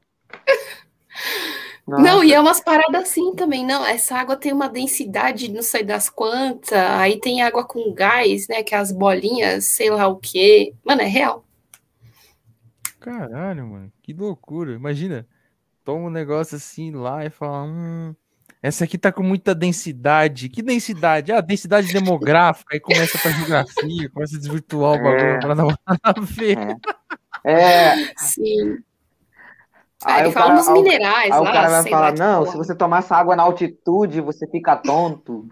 Nossa. Não, e é umas paradas assim também, não. Essa água tem uma densidade, não sei das quantas. Aí tem água com gás, né? Que é as bolinhas, sei lá o quê. Mano, é real. Caralho, mano, que loucura. Imagina, toma um negócio assim lá e fala: hum, essa aqui tá com muita densidade. Que densidade? Ah, densidade demográfica. Aí começa pra geografia, começa a desvirtuar o bagulho é. pra *laughs* não ver. É. é. Sim. Aí, ele fala nos minerais. Aí lá, o cara vai falar: não, se você tomar essa água na altitude, você fica tonto.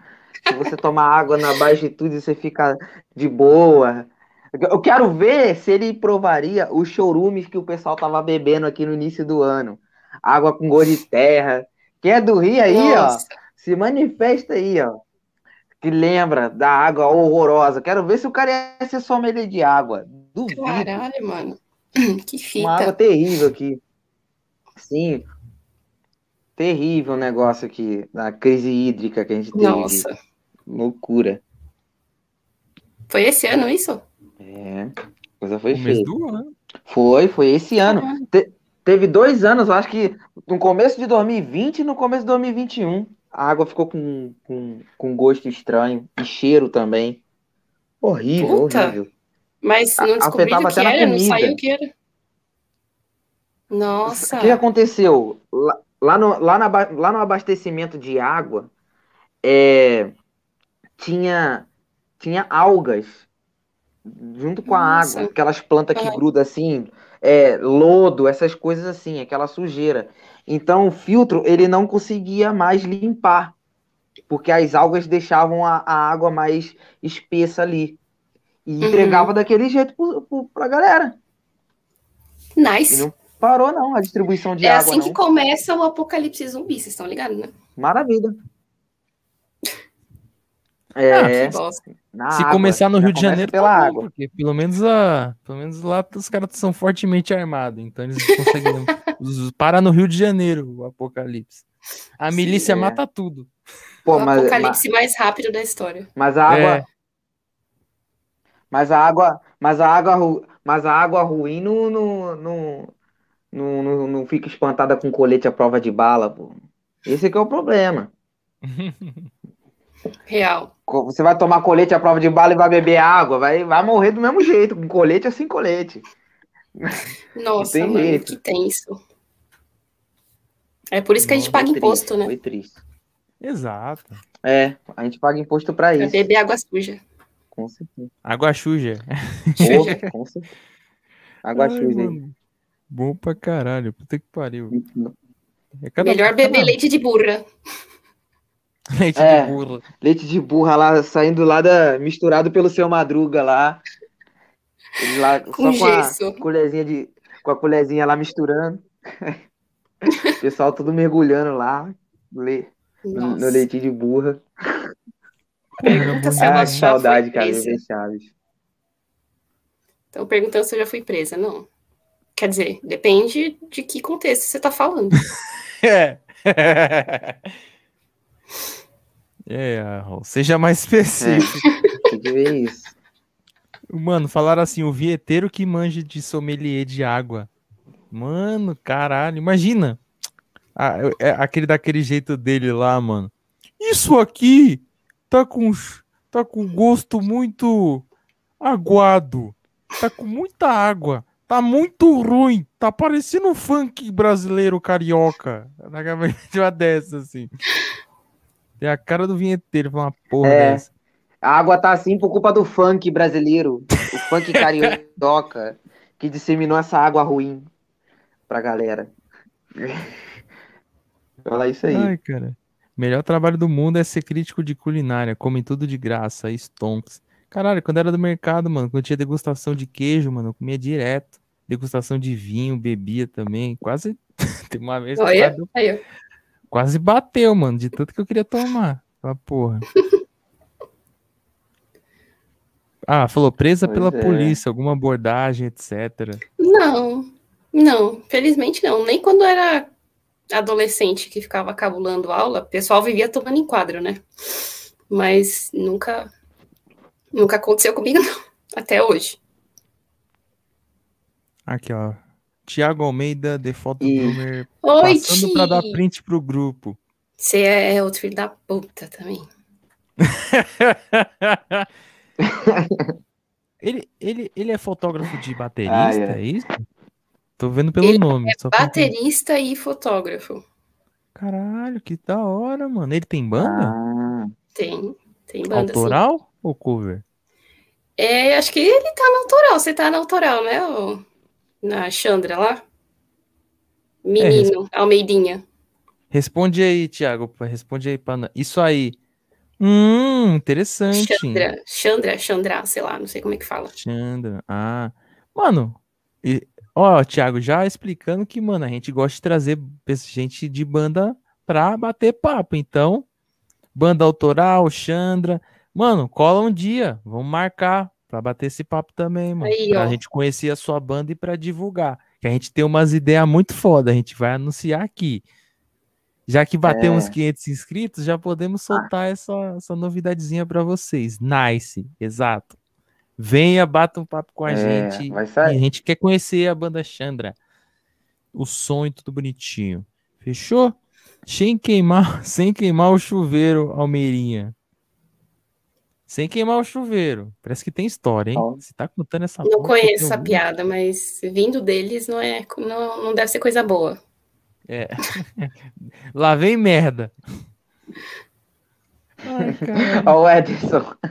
se você tomar água na baixitude, você fica de boa. Eu quero ver se ele provaria os chorumes que o pessoal tava bebendo aqui no início do ano. Água com gosto de terra. Quem é do Rio aí, Nossa. ó, se manifesta aí, ó. Que lembra da água horrorosa. Quero ver se o cara ia ser sommelier de água. Duvido. Caralho, mano. *clears throat* Que fita. Uma água terrível aqui. Sim. Terrível o negócio aqui, da crise hídrica que a gente teve. Nossa. Loucura. Foi esse ano isso? É, coisa foi feia. do ano. Foi, foi esse ano. Te, teve dois anos, acho que no começo de 2020 e no começo de 2021. A água ficou com, com, com gosto estranho e cheiro também. Horrível, Puta. horrível. Mas não descobriram o que era, não saiu o que era. Nossa. O que aconteceu? Lá, lá, no, lá, na, lá no abastecimento de água, é, tinha, tinha algas junto com Nossa. a água, aquelas plantas que grudam assim, é, lodo, essas coisas assim, aquela sujeira. Então o filtro ele não conseguia mais limpar, porque as algas deixavam a, a água mais espessa ali. E uhum. entregava daquele jeito para a galera. Nice. E não parou, não, a distribuição de é água. É assim não. que começa o apocalipse zumbi, vocês estão ligados, né? Maravilha. *laughs* É, ah, se água, começar no Rio de Janeiro, pela tá bom, água. Porque pelo menos, a, pelo menos lá os caras são fortemente armados, então eles conseguem *laughs* parar no Rio de Janeiro o apocalipse. A Sim, milícia é. mata tudo. Pô, o mas, apocalipse mas, mais rápido da história. Mas a água, é. mas a água, mas a água, mas a água ruim não, não, não, não, não, não fica espantada com colete à prova de bala, pô. Esse que é o problema. *laughs* Real. Você vai tomar colete à prova de bala e vai beber água, vai, vai morrer do mesmo jeito, com colete ou sem colete. Nossa, mano, jeito. que tenso. É por isso que a gente paga imposto, né? Foi triste. Exato. É, a gente paga imposto para isso. Pra beber água suja. Com certeza. Água suja. Pô, *laughs* com certeza. Água Ai, suja. Mano. Bom pra caralho. Puta que pariu. É Melhor beber leite de burra. *laughs* Leite é, de burra. Leite de burra lá, saindo lá da. misturado pelo seu madruga lá. Ele lá *laughs* com só gesso. com a colherzinha de. Com a colherzinha lá misturando. o *laughs* pessoal tudo mergulhando lá. Le, no, no leite de burra. Pergunta se ah, saudade, cara, Chaves. Estão perguntando se eu já fui presa. Não. Quer dizer, depende de que contexto você está falando. é. É, seja mais *laughs* específico. É, isso. Mano, falaram assim, o vieteiro que manja de sommelier de água. Mano, caralho, imagina. Ah, é, aquele daquele jeito dele lá, mano. Isso aqui tá com tá com gosto muito aguado. Tá com muita água. Tá muito ruim. Tá parecendo um funk brasileiro carioca. Na uma dessa, assim. Tem a cara do vinheteiro pra uma porra é. dessa. A água tá assim por culpa do funk brasileiro. O funk *laughs* carioca que disseminou essa água ruim pra galera. *laughs* Fala isso aí. Ai, cara. Melhor trabalho do mundo é ser crítico de culinária. Comem tudo de graça. Stonks. Caralho, quando era do mercado, mano, quando tinha degustação de queijo, mano, eu comia direto. Degustação de vinho, bebia também. Quase. *laughs* Tem uma vez. Olha, aí, Quase bateu, mano, de tanto que eu queria tomar. Aquela porra. *laughs* Ah, falou presa pois pela é. polícia, alguma abordagem, etc. Não, não, felizmente não. Nem quando era adolescente que ficava cabulando aula, o pessoal vivia tomando enquadro, né? Mas nunca, nunca aconteceu comigo, *laughs* não. Até hoje. Aqui, ó. Tiago Almeida, default e... Bloomer, Oi, passando para dar print pro grupo. Você é outro filho da puta também. *laughs* ele, ele, ele é fotógrafo de baterista, ah, é. é. isso? Tô vendo pelo ele nome. É baterista e fotógrafo. Caralho, que da hora, mano. Ele tem banda? Ah. Tem, tem banda. Autoral sim. ou cover? É, acho que ele tá na autoral. Você tá na autoral, né? Ou na Chandra lá? Menino, é, Almeidinha. Responde aí, Thiago. Responde aí para Isso aí. Hum, interessante. Chandra, Chandra, Chandra, sei lá, não sei como é que fala. Chandra, ah. Mano, e, ó, Thiago, já explicando que, mano, a gente gosta de trazer gente de banda pra bater papo. Então, banda autoral, Chandra. Mano, cola um dia, vamos marcar pra bater esse papo também, mano. Aí, pra ó. gente conhecer a sua banda e pra divulgar. Que a gente tem umas ideias muito foda, a gente vai anunciar aqui. Já que bateu É. uns 500 inscritos, já podemos soltar essa, essa novidadezinha pra vocês. Nice, exato. Venha, bata um papo com a É, gente. a gente quer conhecer a banda Chandra. O som e tudo bonitinho. Fechou? Sem queimar, *laughs* sem queimar o chuveiro, Almeirinha. Sem queimar o chuveiro. Parece que tem história, hein? Você tá contando essa Não porra, conheço essa piada, mas vindo deles não é, não, não deve ser coisa boa. É. *laughs* Lá vem merda. *laughs* Ó, o Edson. *laughs*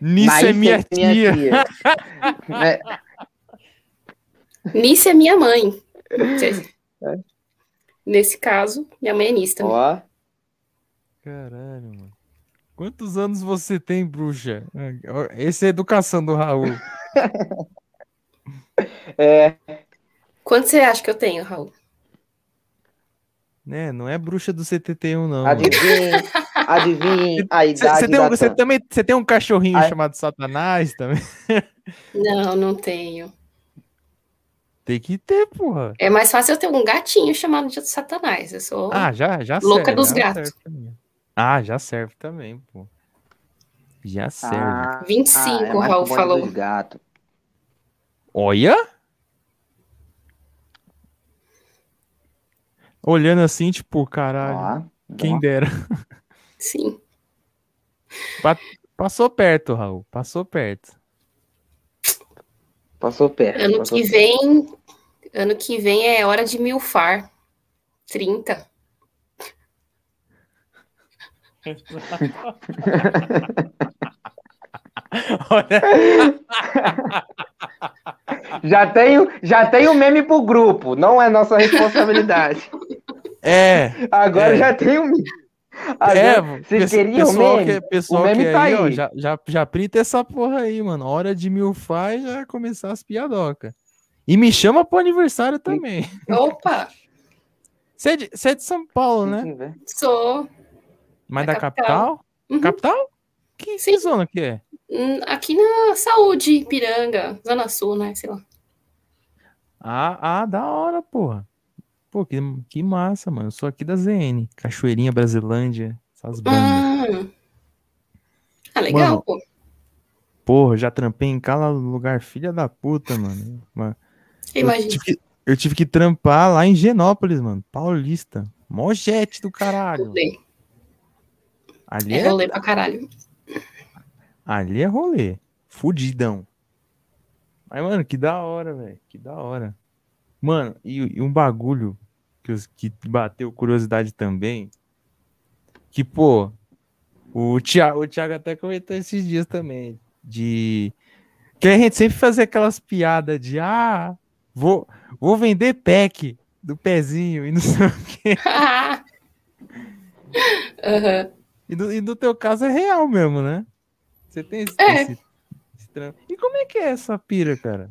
Nisso é Mas minha tia. É, Nisso é minha mãe. É. Nesse caso, minha mãe é Nisso também. ó, Caralho, mano. Quantos anos você tem, bruxa? Essa é a educação do Raul. *laughs* é, Quanto você acha que eu tenho, Raul? Né? Não é bruxa do CTT1, não. adivinha, adivinha a Você idade tem, um, você também você tem um cachorrinho Ai. chamado Satanás também? *laughs* Não, não tenho. Tem que ter, porra. É mais fácil eu ter um gatinho chamado de Satanás. Eu sou. Ah, já, já Louca dos gatos. também. Ah, já serve também, pô. Já serve. Ah, 25, ah, é Raul falou. dos gatos. Olha! Olhando assim, tipo, caralho, Ó, quem ó. dera. Sim. Passou perto, Raul. Passou perto. Passou perto. Ano passou que perto. vem. Ano que vem é hora de milfar. 30. Olha, *laughs* Já tenho, já tenho meme pro grupo, não é nossa responsabilidade. é. Agora É. já tenho meme. É, Agora, vocês pesso- queriam pessoal meme? que, pessoal O meme que tá aí, ó, aí. já, já, já printa essa porra aí, mano. Hora de milfar e já começar as piadocas. E me chama pro aniversário também. Opa! Você é de, você é de São Paulo, né? Sou. Mas Da da capital? Uhum. Capital? Que, Sim. que zona que é? Hum, Aqui na Saúde, Piranga, Zona Sul, né? Sei lá. Ah, ah, da hora, porra. Pô, que, que massa, mano. Eu sou aqui da ZN. Cachoeirinha, Brasilândia, essas bandas. Ah, ah legal, Mano, pô. Porra, já trampei em cada lugar, filha da puta, mano. Mas eu, Imagina. tive que, eu tive que trampar lá em Genópolis, mano. Paulista. Mó jet do caralho. Rolê. Ali É é, rolê pra caralho. ali é rolê. Fudidão. Mas, mano, que da hora, velho. Que da hora. Mano, e, e um bagulho que, os- que bateu curiosidade também. Que, pô, o Thiago, o Thiago até comentou esses dias também. De. Que a gente sempre fazia aquelas piadas de ah, vou, vou vender pack do pezinho e não sei o quê. *laughs* Aham. E no, e no teu caso é real mesmo, né? Você tem esse, É. esse- esse trampo. E como é que é essa pira, cara?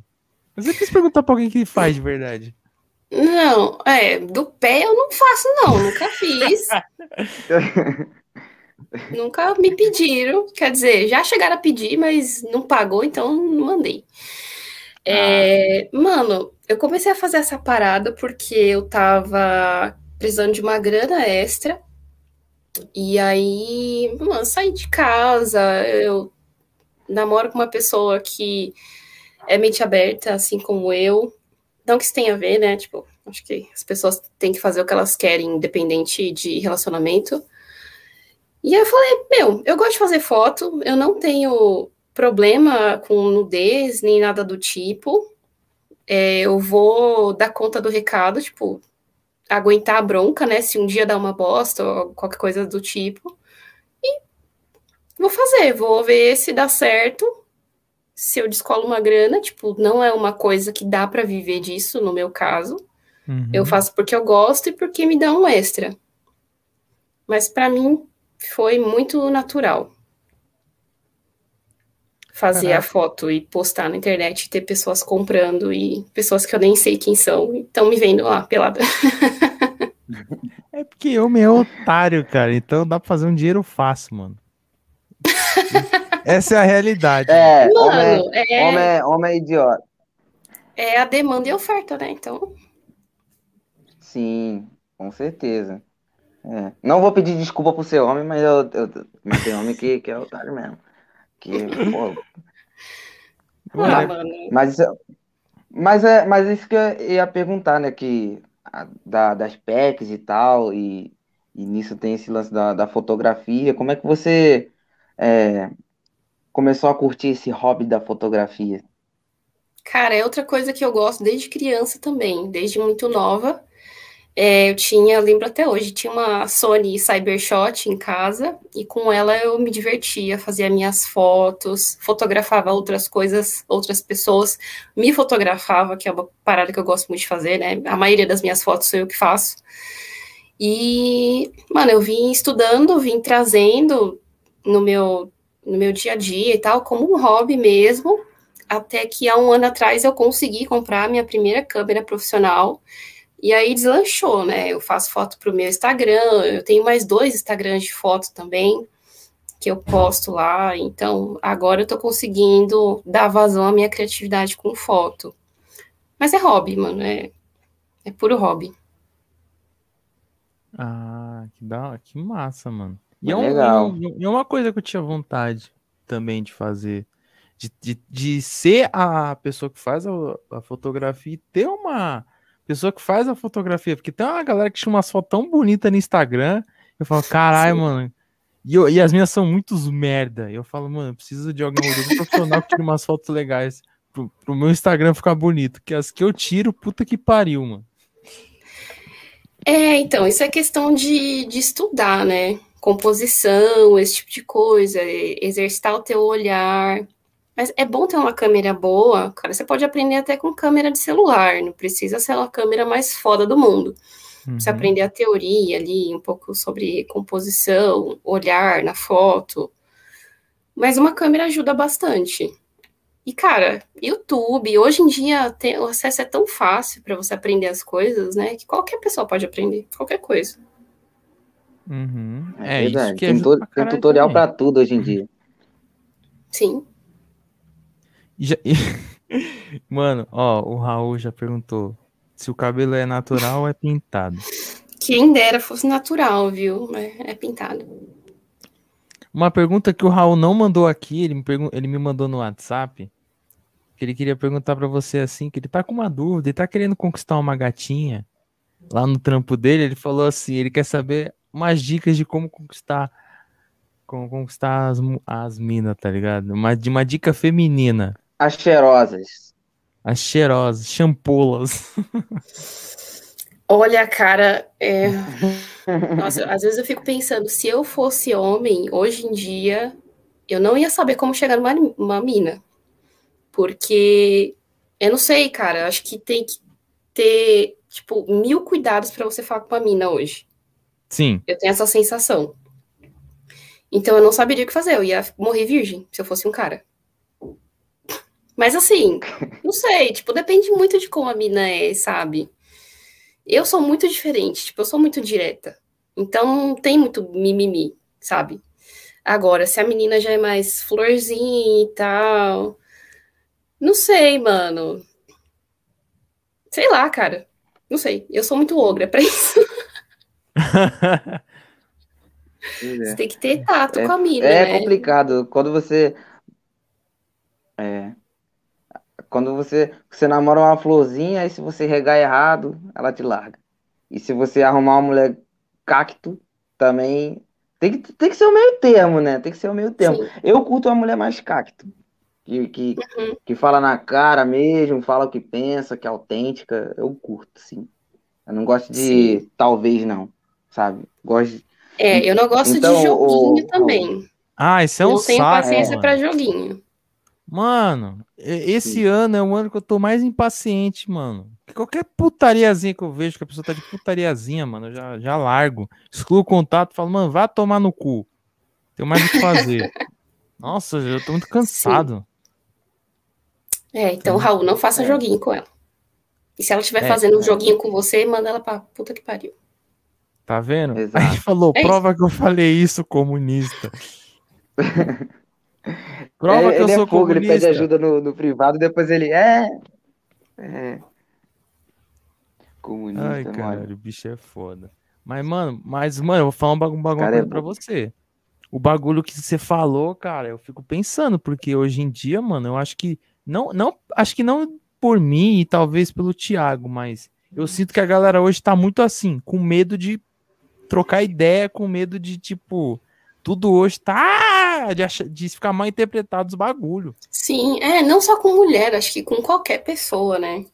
Eu sempre quis perguntar pra alguém que faz de verdade. Não, é, do pé eu não faço, não, nunca fiz. *laughs* nunca me pediram. Quer dizer, já chegaram a pedir, mas não pagou, então não mandei. É, Mano, eu comecei a fazer essa parada porque eu tava precisando de uma grana extra. E aí, mano, saí de casa, eu namoro com uma pessoa que é mente aberta, assim como eu. Não que isso tenha a ver, né? Tipo, acho que as pessoas têm que fazer o que elas querem, independente de relacionamento. E aí eu falei, meu, eu gosto de fazer foto, eu não tenho problema com nudez, nem nada do tipo. É, eu vou dar conta do recado, tipo, aguentar a bronca, né? Se um dia dar uma bosta ou qualquer coisa do tipo. E vou fazer, vou ver se dá certo. Se eu descolo uma grana, tipo, não é uma coisa que dá pra viver disso, no meu caso. Uhum. Eu faço porque eu gosto e porque me dá um extra. Mas para mim foi muito natural fazer a foto e postar na internet e ter pessoas comprando e pessoas que eu nem sei quem são estão me vendo lá pelada. *laughs* É porque eu me é otário, cara. Então dá pra fazer um dinheiro fácil, mano. Essa é a realidade. É, mano, homem, é... Homem, homem é idiota. É a demanda e a oferta, né? Então. Sim, com certeza. É. Não vou pedir desculpa por ser homem, mas, eu, eu, mas tem homem que, que é otário mesmo. Que, pô. Ah, mas, mas, é, mas isso que eu ia perguntar, né? Que da, das PECs e tal, e, e nisso tem esse lance da, da fotografia. Como é que você é, começou a curtir esse hobby da fotografia? Cara, é outra coisa que eu gosto desde criança também, desde muito nova. É, eu tinha, lembro até hoje, tinha uma Sony Cybershot em casa e com ela eu me divertia, fazia minhas fotos, fotografava outras coisas, outras pessoas, me fotografava, que é uma parada que eu gosto muito de fazer, né? A maioria das minhas fotos sou eu que faço. E, mano, eu vim estudando, vim trazendo no meu, no meu dia a dia e tal, como um hobby mesmo, até que há um ano atrás eu consegui comprar minha primeira câmera profissional e aí deslanchou, né? Eu faço foto para o meu Instagram, eu tenho mais dois Instagrams de foto também, que eu posto lá. Então, agora eu estou conseguindo dar vazão à minha criatividade com foto. Mas é hobby, mano, é, é puro hobby. Ah, que da que massa, mano. E é, um, legal. E é uma coisa que eu tinha vontade também de fazer. De, de, de ser a pessoa que faz a, a fotografia e ter uma pessoa que faz a fotografia, porque tem uma galera que tira umas fotos tão bonitas no Instagram. Eu falo, caralho, mano. E, eu, e as minhas são muitos merda. Eu falo, mano, preciso de alguém profissional que tire umas fotos legais pro, pro meu Instagram ficar bonito. Que as que eu tiro, puta que pariu, mano. É, então, isso é questão de, de estudar, né? Composição, esse tipo de coisa, exercitar o teu olhar. Mas é bom ter uma câmera boa, cara. Você pode aprender até com câmera de celular, não precisa ser a câmera mais foda do mundo. Uhum. Você aprender a teoria ali, um pouco sobre composição, olhar na foto. Mas uma câmera ajuda bastante. E, cara, YouTube, hoje em dia tem, o acesso é tão fácil para você aprender as coisas, né? Que qualquer pessoa pode aprender, qualquer coisa. Uhum. É, é verdade. Tem, tem tutorial para tudo hoje em dia. Sim. Já... *laughs* Mano, ó, o Raul já perguntou se o cabelo é natural ou é pintado. Quem dera fosse natural, viu? É pintado. Uma pergunta que o Raul não mandou aqui, ele me, pergun ele me mandou no WhatsApp, que ele queria perguntar para você assim, que ele tá com uma dúvida, ele tá querendo conquistar uma gatinha lá no trampo dele, ele falou assim, ele quer saber umas dicas de como conquistar como conquistar as, as minas, tá ligado? Uma, de uma dica feminina. As cheirosas. As cheirosas, champolas. Olha, cara, é... *laughs* Nossa, às vezes eu fico pensando, se eu fosse homem, hoje em dia, eu não ia saber como chegar numa uma mina. Porque, eu não sei, cara, acho que tem que ter, tipo, mil cuidados para você falar com uma mina hoje. Sim. Eu tenho essa sensação. Então eu não saberia o que fazer, eu ia morrer virgem se eu fosse um cara. Mas assim, não sei, tipo, depende muito de como a mina é, sabe? Eu sou muito diferente, tipo, eu sou muito direta. Então não tem muito mimimi, sabe? Agora, se a menina já é mais florzinha e tal. Não sei, mano. Sei lá, cara. Não sei. Eu sou muito ogra pra *laughs* isso. Você tem que ter tato é, com a mina. É né? complicado. Quando você. É, quando você, você namora uma florzinha, aí se você regar errado, ela te larga. E se você arrumar uma mulher cacto, também. Tem que, tem que ser o meio termo, né? Tem que ser o meio termo. Sim. Eu curto uma mulher mais cacto. Que, que, uhum. que fala na cara mesmo, fala o que pensa, que é autêntica. Eu curto, sim. Eu não gosto de sim. talvez não, sabe? Gosto de... É, eu não gosto então, de joguinho o, também. Ah, isso é um. Não tenho paciência para joguinho. Mano, esse Sim. ano é o ano que eu tô mais impaciente, mano. Qualquer putariazinha que eu vejo, que a pessoa tá de putariazinha, mano, eu já, já largo. Excluo o contato, falo, mano, vá tomar no cu. Tenho mais o que fazer. *laughs* Nossa, eu tô muito cansado. Sim. É, então, Raul, não faça é. joguinho com ela. E se ela estiver é, fazendo um é. joguinho com você, manda ela pra puta que pariu. Tá vendo? Exato. A gente falou, é prova que eu falei isso, comunista. *laughs* prova é, que eu sou é fogo, comunista. Ele pede ajuda no, no privado, depois ele é. É. Comunista, Ai, cara, mano. o bicho é foda. Mas, mano, mas, mano, eu vou falar um bagulho, um bagulho é pra você. O bagulho que você falou, cara, eu fico pensando, porque hoje em dia, mano, eu acho que. Não, não, acho que não por mim e talvez pelo Thiago, mas eu sinto que a galera hoje tá muito assim, com medo de trocar ideia, com medo de, tipo, tudo hoje tá de, achar, de ficar mal interpretado os bagulho. Sim, é, não só com mulher, acho que com qualquer pessoa, né?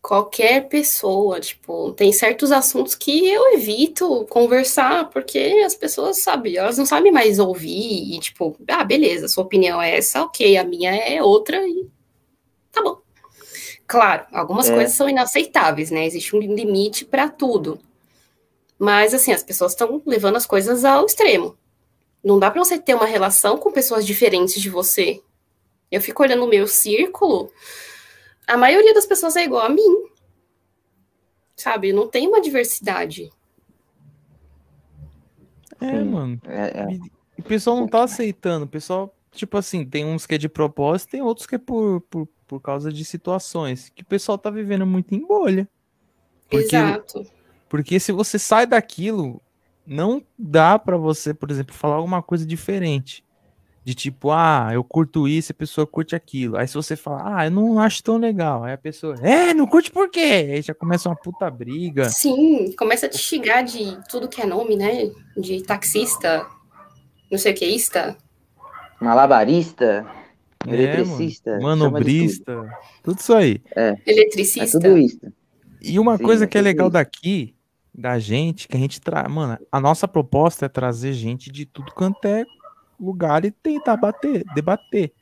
Qualquer pessoa, tipo, tem certos assuntos que eu evito conversar, porque as pessoas, sabe, elas não sabem mais ouvir e, tipo, ah, beleza, sua opinião é essa, ok, a minha é outra e tá bom. Claro, algumas é. coisas são inaceitáveis, né? Existe um limite para tudo. Mas, assim, as pessoas estão levando as coisas ao extremo. Não dá para você ter uma relação com pessoas diferentes de você. Eu fico olhando o meu círculo, a maioria das pessoas é igual a mim. Sabe? Não tem uma diversidade. É, mano. É, é. o pessoal não tá aceitando. O pessoal, tipo assim, tem uns que é de propósito, tem outros que é por, por por causa de situações que o pessoal tá vivendo muito em bolha. Porque, Exato. Porque se você sai daquilo, não dá para você, por exemplo, falar alguma coisa diferente. De tipo, ah, eu curto isso, a pessoa curte aquilo. Aí se você fala, ah, eu não acho tão legal. Aí a pessoa, é, não curte por quê? Aí já começa uma puta briga. Sim, começa a te xingar de tudo que é nome, né? De taxista, não sei o que, ista. Malabarista. É, Eletricista. manobrista. Tudo. tudo. isso aí. É. Eletricista. É tudo isso. E uma Sim, coisa é que é legal isso. daqui, da gente, que a gente traz. Mano, a nossa proposta é trazer gente de tudo quanto é lugar e tentar bater, debater.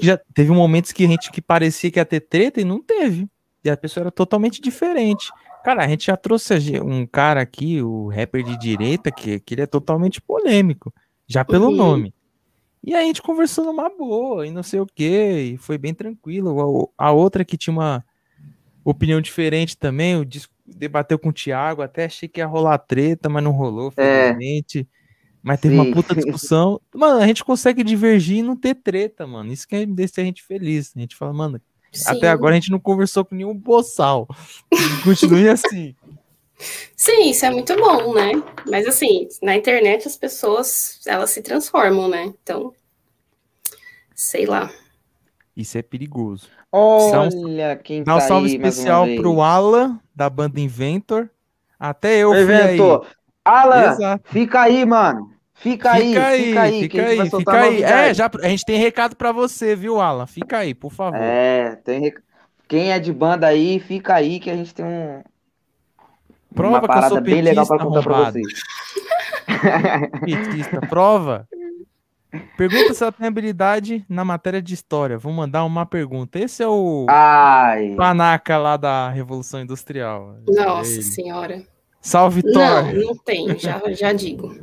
Já teve momentos que a gente que parecia que ia ter treta e não teve. E a pessoa era totalmente diferente. Cara, a gente já trouxe um cara aqui, o rapper de direita, que, que ele é totalmente polêmico, já pelo uhum. nome. E a gente conversou numa boa e não sei o que, e foi bem tranquilo. A, a, outra que tinha uma opinião diferente também, o debateu com o Thiago, até achei que ia rolar treta, mas não rolou, felizmente. É. Mas teve Sim. uma puta discussão. *laughs* Mano, a gente consegue divergir e não ter treta, mano. Isso que é deixa a gente feliz. A gente fala, mano, Sim. até agora a gente não conversou com nenhum boçal. *laughs* Continue assim. Sim, isso é muito bom, né? Mas assim, na internet as pessoas elas se transformam, né? Então, sei lá. Isso é perigoso. Olha quem Dá um tá salve especial pro Alan, da banda Inventor. Até eu Inventor. Alan, Exato. fica aí, mano. Fica, fica aí, fica aí, fica aí, fica aí. É, já, a gente tem recado para você, viu, Alan? Fica aí, por favor. É, tem rec... Quem é de banda aí, fica aí que a gente tem um, Prova uma que eu sou bem legal para contar para vocês. *laughs* petista, prova. Pergunta se ela tem habilidade na matéria de história. Vou mandar uma pergunta. Esse é o Ai. panaca lá da Revolução Industrial. Nossa senhora. Salve, Thor. Não, não tem, já, já digo.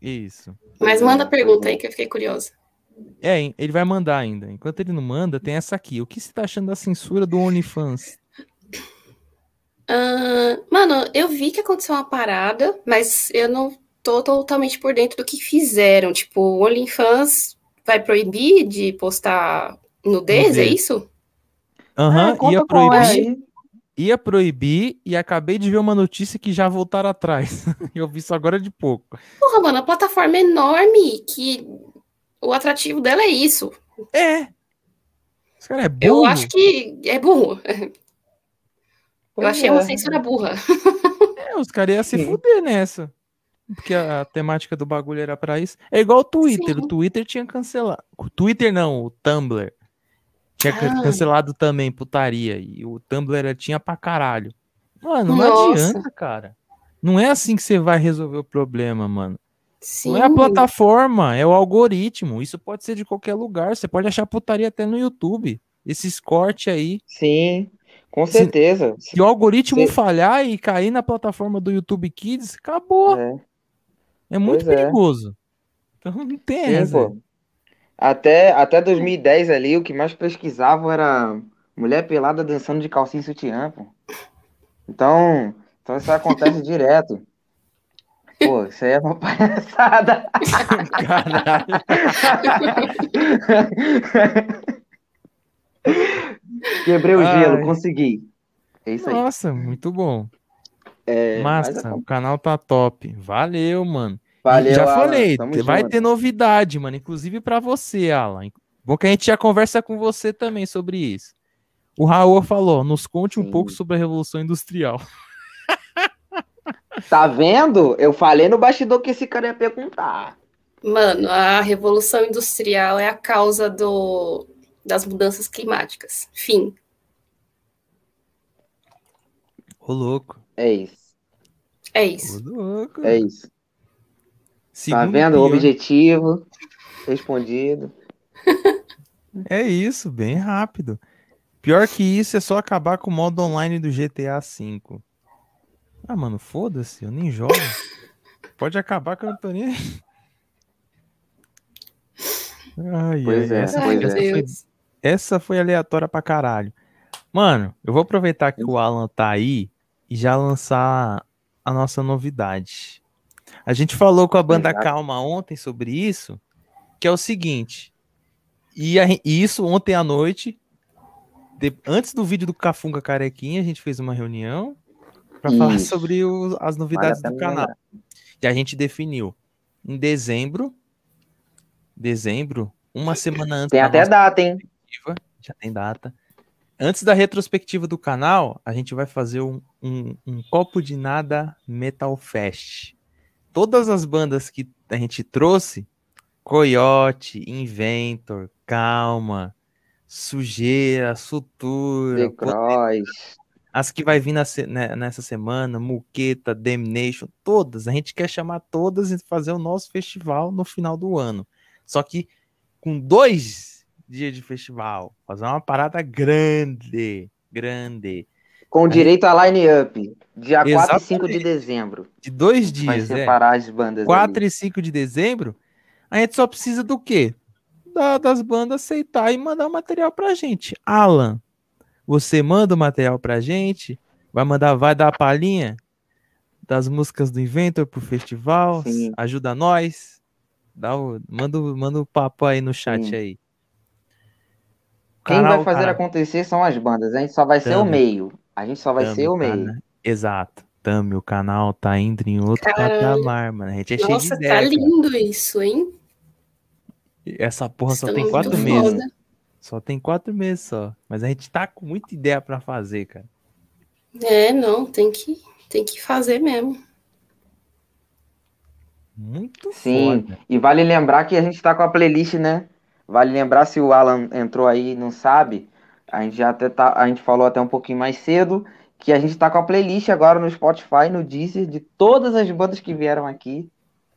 Isso. Mas manda a pergunta aí que eu fiquei curiosa. É, ele vai mandar ainda. Enquanto ele não manda, tem essa aqui. O que você tá achando da censura do OnlyFans? Uh, mano, eu vi que aconteceu uma parada, mas eu não tô totalmente por dentro do que fizeram. Tipo, o OnlyFans vai proibir de postar nudez, é isso? Aham, uhum, ia proibir. Ia proibir e acabei de ver uma notícia que já voltaram atrás. *laughs* eu vi isso agora de pouco. Porra, mano, a plataforma é enorme que o atrativo dela é isso. É. Esse cara é burro. Eu acho que é burro. Eu achei é. uma censura burra. *laughs* É, os caras iam se fuder nessa. Porque a, a, temática do bagulho era para isso. É igual o Twitter. Sim. O Twitter tinha cancelado. O Twitter não, o Tumblr. Tinha ah. cancelado também putaria. E o Tumblr tinha pra caralho. Mano, não Nossa. adianta, cara. Não é assim que você vai resolver o problema, mano. Sim. Não é a plataforma, é o algoritmo. Isso pode ser de qualquer lugar. Você pode achar putaria até no YouTube. Esses cortes aí. Sim, com certeza. Se, se o algoritmo falhar e cair na plataforma do YouTube Kids, acabou. É, é muito pois é. perigoso. É. Então *laughs* não tem Sim, essa. Até, até 2010 ali, o que mais pesquisavam era mulher pelada dançando de calcinha e sutiã, pô. Então, então isso acontece *laughs* direto. Pô, isso aí é uma *laughs* palhaçada. Caralho. Quebrei o Ai. gelo, consegui. É isso aí. Nossa, muito bom. É, Massa, o canal tá top. Valeu, mano. Valeu, já Alan, falei, vai junto. ter novidade, mano, inclusive para você, Alan. Bom que a gente já conversa com você também sobre isso. O Raul falou, nos conte Sim. um pouco sobre a Revolução Industrial. *laughs* Tá vendo? Eu falei no bastidor que esse cara ia perguntar. Mano, a Revolução Industrial é a causa do, das mudanças climáticas. Fim. Ô, louco. É isso. É isso. É isso. Segundo tá vendo o objetivo respondido. *laughs* É isso, bem rápido. Pior que isso é só acabar com o modo online do GTA V. Ah, mano, foda-se, eu nem jogo. *laughs* Pode acabar que eu não tô nem. Ai, pois é, essa, pois essa, é. Foi, essa foi aleatória pra caralho. Mano, eu vou aproveitar que o Alan tá aí e já lançar a nossa novidade. A gente falou com a banda Calma ontem sobre isso, que é o seguinte. E, a, e isso ontem à noite, de, antes do vídeo do Cafunga Carequinha, a gente fez uma reunião para falar sobre o, as novidades do canal. E a gente definiu em dezembro, dezembro, uma semana antes. Tem até data, hein? Já tem data. Antes da retrospectiva do canal, a gente vai fazer um, um, um copo de nada Metal Fest. Todas as bandas que a gente trouxe, Coyote, Inventor, Calma, Sujeira, Sutura, as que vai vir na, né, nessa semana, Muqueta, Damnation, todas. A gente quer chamar todas e fazer o nosso festival no final do ano. Só que com dois dias de festival, fazer uma parada grande, grande. Com direito a line-up, dia Exatamente. 4 e 5 de dezembro. De dois dias, vai é. separar é. as bandas 4 ali. e 5 de dezembro, a gente só precisa do quê? Da, das bandas aceitar e mandar o material pra gente. Alan, você manda o material pra gente, vai mandar, vai dar a palhinha das músicas do Inventor pro festival, Sim. ajuda nós, dá o, manda, manda o papo aí no chat Sim. aí. Quem Canal, vai fazer cara. acontecer são as bandas, a gente só vai Tami. ser o meio. A gente só vai Tami, ser o meio. Cara. Exato. Tami, o canal tá indo em outro patamar, mano. A gente é Nossa, cheio de ideia. Nossa, tá lindo cara. isso, hein? Essa porra só tem quatro meses. Foda. Só tem quatro meses só. Mas a gente tá com muita ideia para fazer, cara. É, não, tem que, tem que fazer mesmo. Muito Sim, foda. e vale lembrar que a gente tá com a playlist, né? Vale lembrar se o Alan entrou aí e não sabe, a gente já até tá, a gente falou até um pouquinho mais cedo que a gente tá com a playlist agora no Spotify, no Deezer, de todas as bandas que vieram aqui,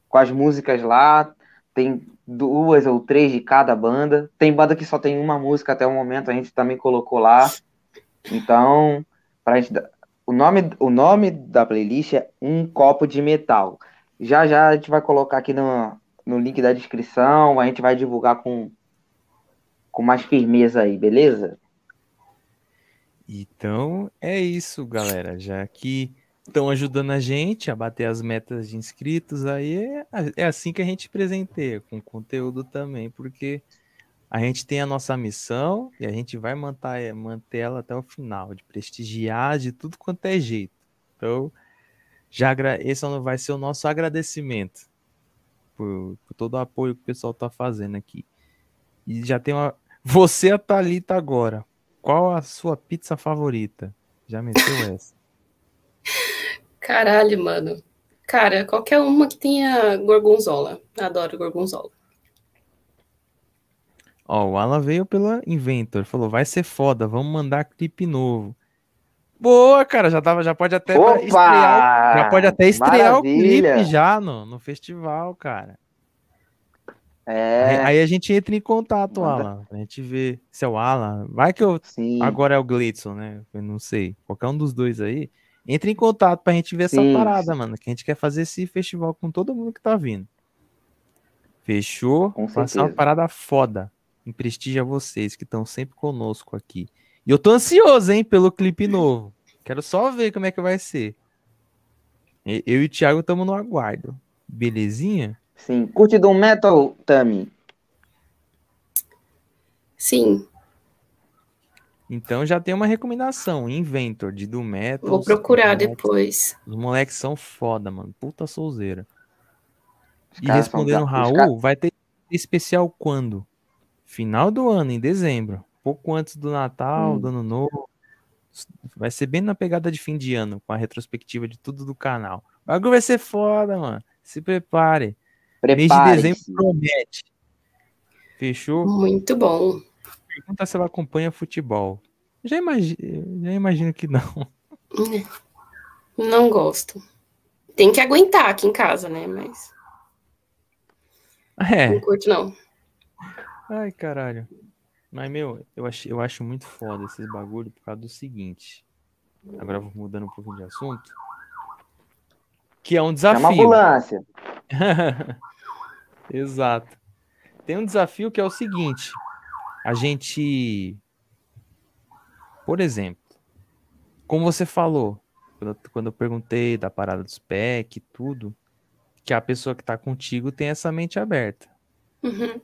com as músicas lá, tem duas ou três de cada banda. Tem banda que só tem uma música até o momento, a gente também colocou lá. Então, pra gente, o, nome, o nome da playlist é Um Copo de Metal. Já já a gente vai colocar aqui no, no link da descrição, a gente vai divulgar com, com mais firmeza aí, beleza? Então é isso, galera. Já que estão ajudando a gente a bater as metas de inscritos, aí é, é assim que a gente presenteia, com conteúdo também, porque a gente tem a nossa missão e a gente vai manter, manter ela até o final, de prestigiar de tudo quanto é jeito. Então, já esse vai ser o nosso agradecimento por, por todo o apoio que o pessoal está fazendo aqui. E já tem uma. Você, a Thalita, agora. Qual a sua pizza favorita? Já meteu *laughs* essa? Caralho, mano. Cara, qualquer uma que tenha gorgonzola. Adoro gorgonzola. Ó, o Alan veio pela Inventor, falou, vai ser foda, vamos mandar clipe novo. Boa, cara, já, tava, já pode até Opa! estrear. Já pode até estrear Maravilha. o clipe já no, no festival, cara. É. Aí, a gente entra em contato, Manda. Alan. A gente vê se é o Alan. Vai que eu. Sim. Agora é o Gleidson, né? Eu não sei. Qualquer um dos dois aí. Entre em contato pra gente ver essa Sim, parada, sim. mano. Que a gente quer fazer esse festival com todo mundo que tá vindo. Fechou? Com Vai ser uma parada foda. Em prestígio a vocês que estão sempre conosco aqui. E eu tô ansioso, hein, pelo clipe novo. Quero só ver como é que vai ser. Eu e o Thiago estamos no aguardo. Belezinha? Sim. Curte do metal, Tami? Sim, Então já tem uma recomendação. Inventor de do Metal. vou procurar moleques- depois. Os moleques são foda, mano. Puta souzeira. Os E caras são respondendo o ga- os Raul, ca- vai ter especial quando? Final do ano, em dezembro. Pouco antes do Natal, Hum. do Ano Novo. Vai ser bem na pegada de fim de ano, com a retrospectiva de tudo do canal. O bagulho vai ser foda, mano. Se prepare. Mês de Prepare-se. dezembro promete. Fechou? Muito bom. Pergunta se ela acompanha futebol. Já imagino, já imagino que não. Não gosto. Tem que aguentar aqui em casa, né? Mas É. não curto, não. Ai, caralho. Mas, meu, eu acho, eu acho muito foda esses bagulho por causa do seguinte. Agora vou mudando um pouquinho de assunto. Que é um Chama a desafio. ambulância. *laughs* Exato. Tem um desafio que é o seguinte. A gente. Por exemplo, como você falou, quando eu, quando eu perguntei da parada dos PEC e tudo, que a pessoa que tá contigo tem essa mente aberta. Uhum.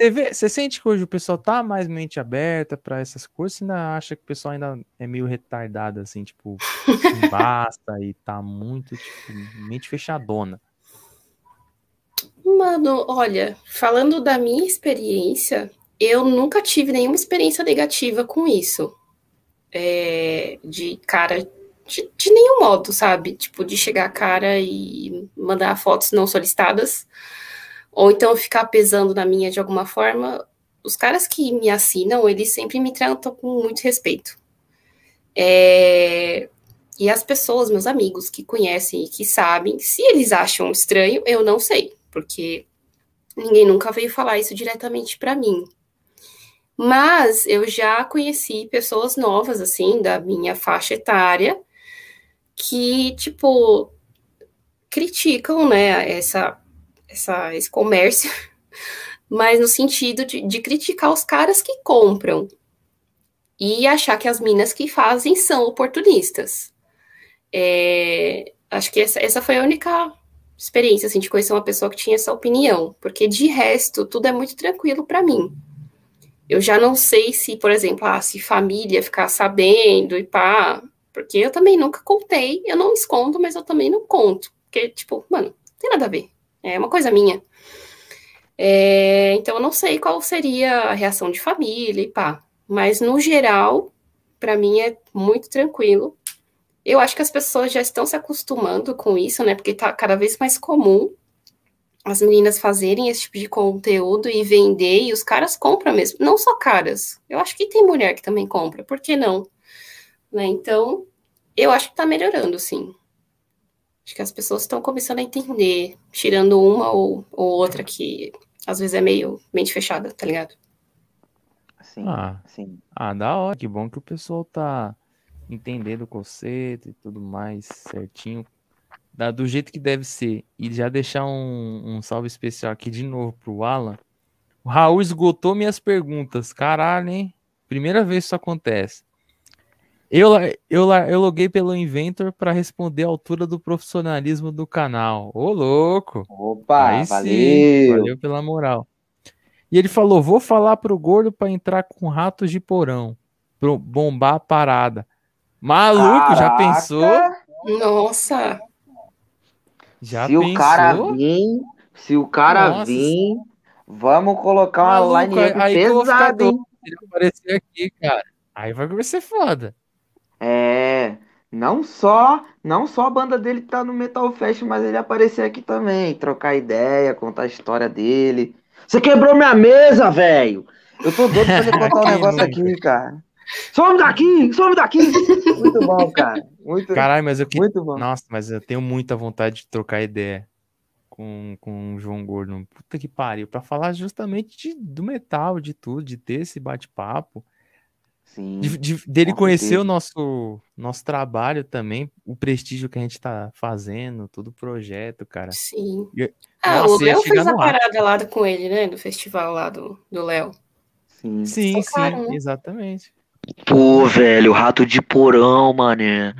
Você vê, você sente que hoje o pessoal tá mais mente aberta pra essas coisas, você ainda acha que o pessoal ainda é meio retardado, assim, tipo, *laughs* basta e tá muito, tipo, mente fechadona. Mano, olha, falando da minha experiência, eu nunca tive nenhuma experiência negativa com isso. É, de cara, de, de nenhum modo, sabe? Tipo, de chegar a cara e mandar fotos não solicitadas, ou então ficar pesando na minha de alguma forma. Os caras que me assinam, eles sempre me tratam com muito respeito. É, e as pessoas, meus amigos que conhecem e que sabem, se eles acham estranho, eu não sei, porque ninguém nunca veio falar isso diretamente pra mim. Mas eu já conheci pessoas novas, assim, da minha faixa etária, que, tipo, criticam, né, essa, essa, esse comércio, *laughs* mas no sentido de, de criticar os caras que compram e achar que as minas que fazem são oportunistas. É, acho que essa, essa foi a única experiência, assim, de conhecer uma pessoa que tinha essa opinião, porque de resto, tudo é muito tranquilo para mim. Eu já não sei se, por exemplo, ah, se família ficar sabendo e pá, porque eu também nunca contei, eu não escondo, mas eu também não conto, porque, tipo, mano, não tem nada a ver, é uma coisa minha. É, então, eu não sei qual seria a reação de família e pá, mas no geral, para mim é muito tranquilo. Eu acho que as pessoas já estão se acostumando com isso, né? Porque tá cada vez mais comum as meninas fazerem esse tipo de conteúdo e vender, e os caras compram mesmo. Não só caras. Eu acho que tem mulher que também compra, por que não? Né? Então, eu acho que tá melhorando, sim. Acho que as pessoas estão começando a entender, tirando uma ou, ou outra que às vezes é meio mente fechada, tá ligado? Sim, Ah. sim. Ah, da hora, que bom que o pessoal tá entendendo o conceito e tudo mais certinho, da, do jeito que deve ser. E já deixar um, um salve especial aqui de novo pro Alan. O Raul esgotou minhas perguntas. Caralho, hein? Primeira vez que isso acontece. Eu, eu, eu loguei pelo Inventor para responder a altura do profissionalismo do canal. Ô, louco! Opa, Aí sim, valeu. valeu pela moral. E ele falou: vou falar pro gordo pra entrar com ratos de porão. Pro bombar a parada. Maluco, já Caraca, pensou? Nossa, Já se pensou? o cara vir, se o cara Nossa. vir, vamos colocar uma Maluco, line aí pesada, hein? se ele aparecer aqui, cara. Aí vai ser foda. É, não só, não só a banda dele tá no Metal Fest, mas ele aparecer aqui também, trocar ideia, contar a história dele. Você quebrou minha mesa, velho! Eu tô doido pra ele *laughs* contar um negócio aqui, cara. Some daqui! Some daqui! Muito bom, cara. Muito, Caralho, mas eu que... muito bom. Nossa, mas eu tenho muita vontade de trocar ideia com, com o João Gordo. Puta que pariu. Pra falar justamente de, do metal, de tudo, de ter esse bate-papo. Sim. De, de- dele conhecer certeza. o nosso, nosso trabalho também, o prestígio que a gente tá fazendo, todo o projeto, cara. Sim. E- Ah, Nossa, o Léo fez a parada lá com ele, né? Do festival lá do do Léo. Sim. Sim, sim, né? exatamente. Pô, velho, rato de porão, mané.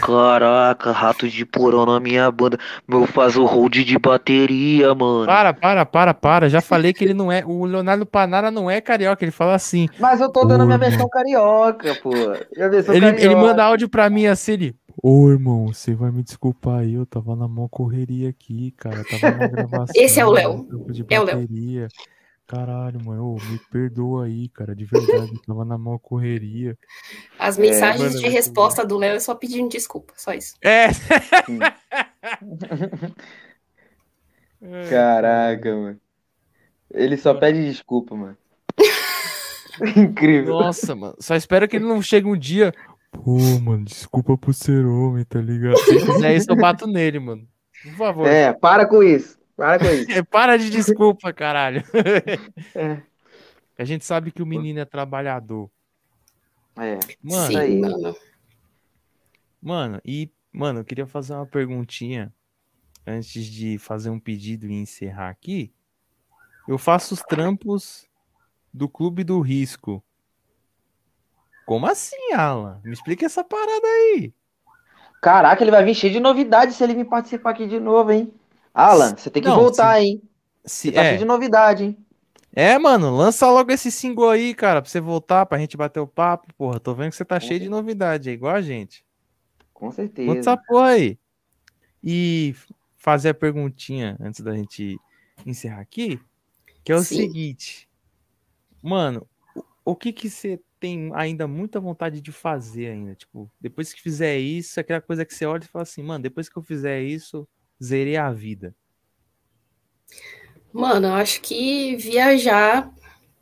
Caraca, rato de porão na minha banda. Meu faz o hold de bateria, mano. Para, para, para, para. Já falei que ele não é. O Leonardo Panara não é carioca, ele fala assim. Mas eu tô dando a minha versão carioca, pô. Minha versão Ele, carioca. ele manda áudio pra mim assim, ele. Ô, irmão, você vai me desculpar aí, eu tava na mão correria aqui, cara. Tava na *laughs* gravação. Esse é o Léo. É o Léo. Caralho, mano, ô, me perdoa aí, cara, de verdade, eu tava na mão correria. As mensagens mano, de resposta do Léo é só pedindo desculpa, só isso. É! *laughs* Caraca, mano. Ele só pede desculpa, mano. *laughs* Incrível. Nossa, mano, só espero que ele não chegue um dia. Pô, mano, desculpa por ser homem, tá ligado? Se fizer isso, eu bato nele, mano. Por favor. É, para com isso. Para com isso. *laughs* É, Para de desculpa, caralho. *laughs* É. A gente sabe que o menino é trabalhador. É. Mano, Sim, aí. mano. mano, e, mano, eu queria fazer uma perguntinha antes de fazer um pedido e encerrar aqui. Eu faço os trampos do Clube do Risco. Como assim, Alan? Me explica essa parada aí. Caraca, ele vai vir cheio de novidades se ele vir participar aqui de novo, hein? Alan, você tem que Não, voltar, hein? Se, Você tá cheio é, de novidade, hein? é, mano, lança logo esse single aí, cara, pra você voltar, pra gente bater o papo. Porra, tô vendo que você tá cheio de novidade, é igual a gente. Com Conta certeza. essa porra aí. E fazer a perguntinha antes da gente encerrar aqui, que é o Sim. seguinte. Mano, o, o que que você tem ainda muita vontade de fazer ainda? Tipo, depois que fizer isso, aquela coisa que você olha e fala assim, mano, depois que eu fizer isso, zerei a vida. Mano, eu acho que viajar,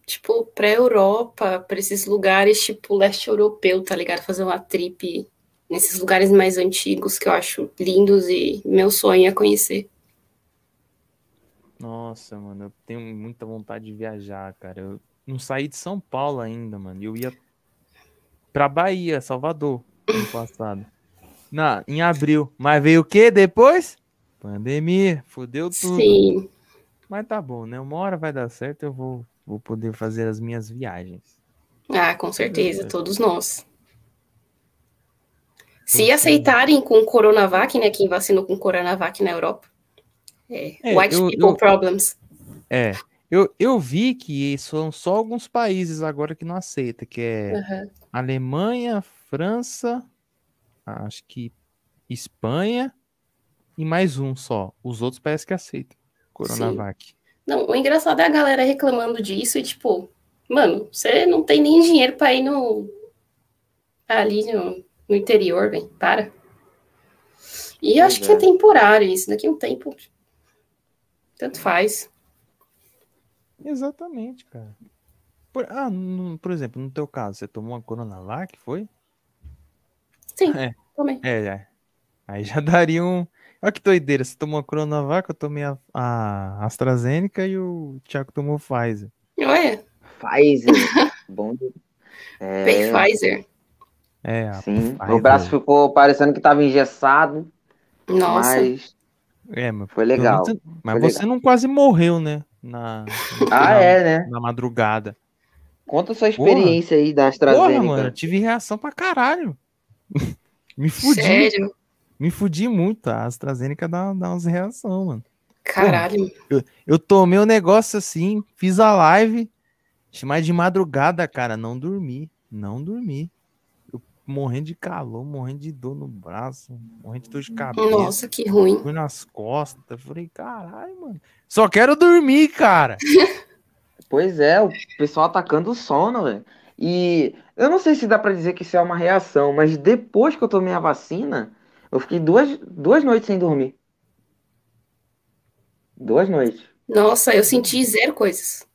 tipo, pra Europa, pra esses lugares, tipo, leste europeu, tá ligado? Fazer uma trip nesses lugares mais antigos que eu acho lindos e meu sonho é conhecer. Nossa, mano, eu tenho muita vontade de viajar, cara. Eu não saí de São Paulo ainda, mano. Eu ia pra Bahia, Salvador, ano passado. Na, em abril. Mas veio o que depois? Pandemia. Fudeu tudo. Sim, Mas tá bom, né? Uma hora vai dar certo, eu vou, vou poder fazer as minhas viagens. ah, com certeza, todos nós. Se aceitarem com Coronavac, né? Quem vacinou com Coronavac na Europa. É, É, white eu- people eu- problems. É. Eu, eu vi que são só alguns países agora que não aceitam, que é Aham. Alemanha, França, acho que Espanha e mais um só. Os outros parece que aceitam. Coronavac. Não, o engraçado é a galera reclamando disso e tipo, mano, você não tem nem dinheiro pra ir no ali no, no interior, velho. Para. E eu acho que é temporário isso. Daqui a um tempo, tanto faz. Exatamente, cara. Por, ah, no- por exemplo, no teu caso, você tomou uma Coronavac, foi? Sim, É. também. É, é. Aí já *laughs* daria um. Olha que doideira. Você tomou a Coronavac, eu tomei a, a AstraZeneca e o Thiago tomou Pfizer. Olha, Pfizer. *laughs* Bom. bem É, Pfizer. É, a sim. Pfizer. Meu braço ficou parecendo que tava engessado, Nossa. mas É, mas, foi legal. menos- mas Foi você não quase morreu, né? Na, Ah, na, é, né? na madrugada. Conta sua experiência aí da Porra, AstraZeneca. mano, eu tive reação pra caralho. *laughs* Me fudi. Sério? Me fudi muito. A AstraZeneca dá, dá umas reações, mano. Caralho. Eu tomei o negócio assim, fiz a live, mas de madrugada, cara, não dormi. Não dormi. Eu morrendo de calor, morrendo de dor no braço, morrendo de dor de cabeça, Nossa, que ruim. fui nas costas. Eu Falei, caralho, mano. Só quero dormir, cara. *laughs* Pois é, o pessoal atacando o sono, velho. E eu não sei se dá pra dizer que isso é uma reação, mas depois que eu tomei a vacina, eu fiquei duas, duas noites sem dormir. Duas noites. Nossa, eu senti zero coisas.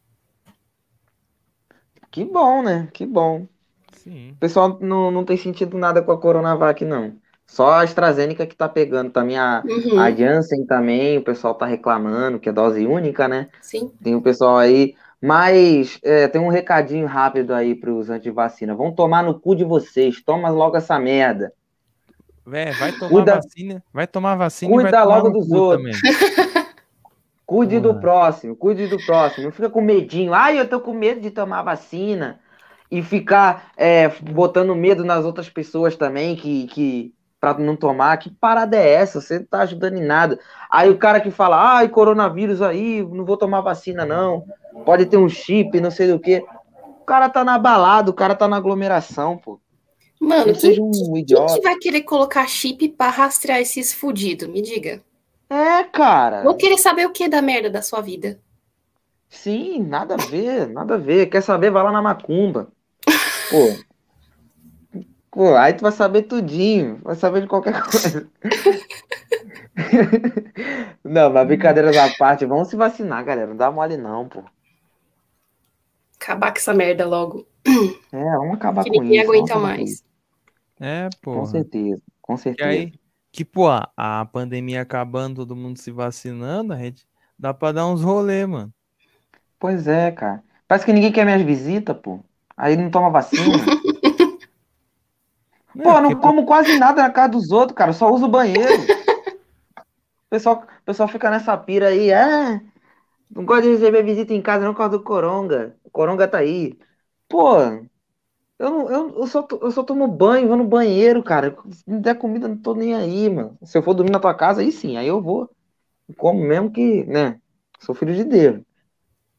Que bom, né? Que bom. Sim. O pessoal não, não tem sentido nada com a Coronavac, não. Só a AstraZeneca que tá pegando também, a, uhum. a Janssen também, o pessoal tá reclamando, que é dose única, né? Sim. Tem o pessoal aí. Mas é, tem um recadinho rápido aí pros antivacina. Vão tomar no cu de vocês. Toma logo essa merda. Vé, vai tomar Cuida... vacina. Vai tomar vacina Cuida e vai logo dos outros. *laughs* cuide do próximo, cuide do próximo. Não fica com medinho. Ai, eu tô com medo de tomar vacina. E ficar é, botando medo nas outras pessoas também que, que para não tomar. Que parada é essa? Você não tá ajudando em nada. Aí o cara que fala, ai, coronavírus aí, não vou tomar vacina, não. Pode ter um chip, não sei do que. O cara tá na balada, o cara tá na aglomeração, pô. Mano, quem, um quem, que vai querer colocar chip para rastrear esses fudidos? Me diga. É, cara. Vou querer saber o que da merda da sua vida. Sim, nada a ver, nada a ver. Quer saber, vai lá na macumba. *laughs* Pô, Pô, aí tu vai saber tudinho, vai saber de qualquer *laughs* coisa. não, mas brincadeiras à parte, vamos se vacinar, galera. Não dá mole não, pô. Acabar com essa merda logo. É, vamos acabar que com ninguém isso. aguenta mais. É, pô. Com certeza, com certeza. E aí, que, pô, a pandemia acabando, todo mundo se vacinando, a gente dá pra dar uns rolê, mano. Pois é, cara. Parece que ninguém quer minhas visitas, pô. Aí não toma vacina. *laughs* Pô, é, não como quase nada na casa dos outros, cara. Só uso o banheiro. *laughs* O pessoal, o pessoal fica nessa pira aí. É, não gosto de receber visita em casa, não por causa do Coronga. O Coronga tá aí. Pô, eu, não, eu, eu, só, eu só tomo banho, vou no banheiro, cara. Se me der comida, não tô nem aí, mano. Se eu for dormir na tua casa, aí sim, aí eu vou. Como mesmo que, né? Sou filho de Deus.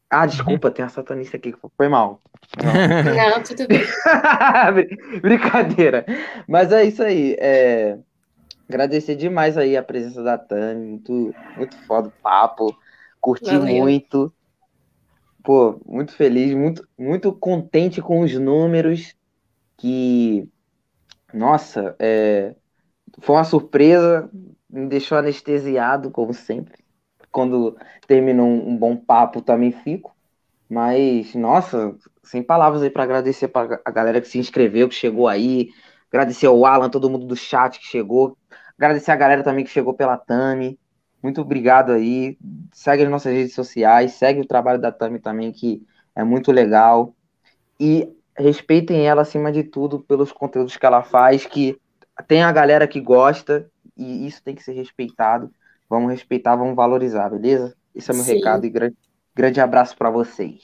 Ah, desculpa, tem a satanista aqui, foi mal. Não, *laughs* Não tudo bem. *laughs* Brincadeira. Mas é isso aí. É... Agradecer demais aí a presença da Tami. Muito, muito foda o papo. Curti Valeu. muito. Pô, muito feliz, muito, muito contente com os números. Que, nossa, é... foi uma surpresa. Me deixou anestesiado, como sempre quando termino um, um bom papo também fico. Mas, nossa, sem palavras aí para agradecer para a galera que se inscreveu, que chegou aí. Agradecer ao Alan, todo mundo do chat que chegou. Agradecer a galera também que chegou pela Tami. Muito obrigado aí. Segue as nossas redes sociais, segue o trabalho da Tami também, que é muito legal. E respeitem ela acima de tudo pelos conteúdos que ela faz, que tem a galera que gosta, e isso tem que ser respeitado. Vamos respeitar, vamos valorizar, beleza? Esse é meu Sim. recado e grande, grande abraço para vocês.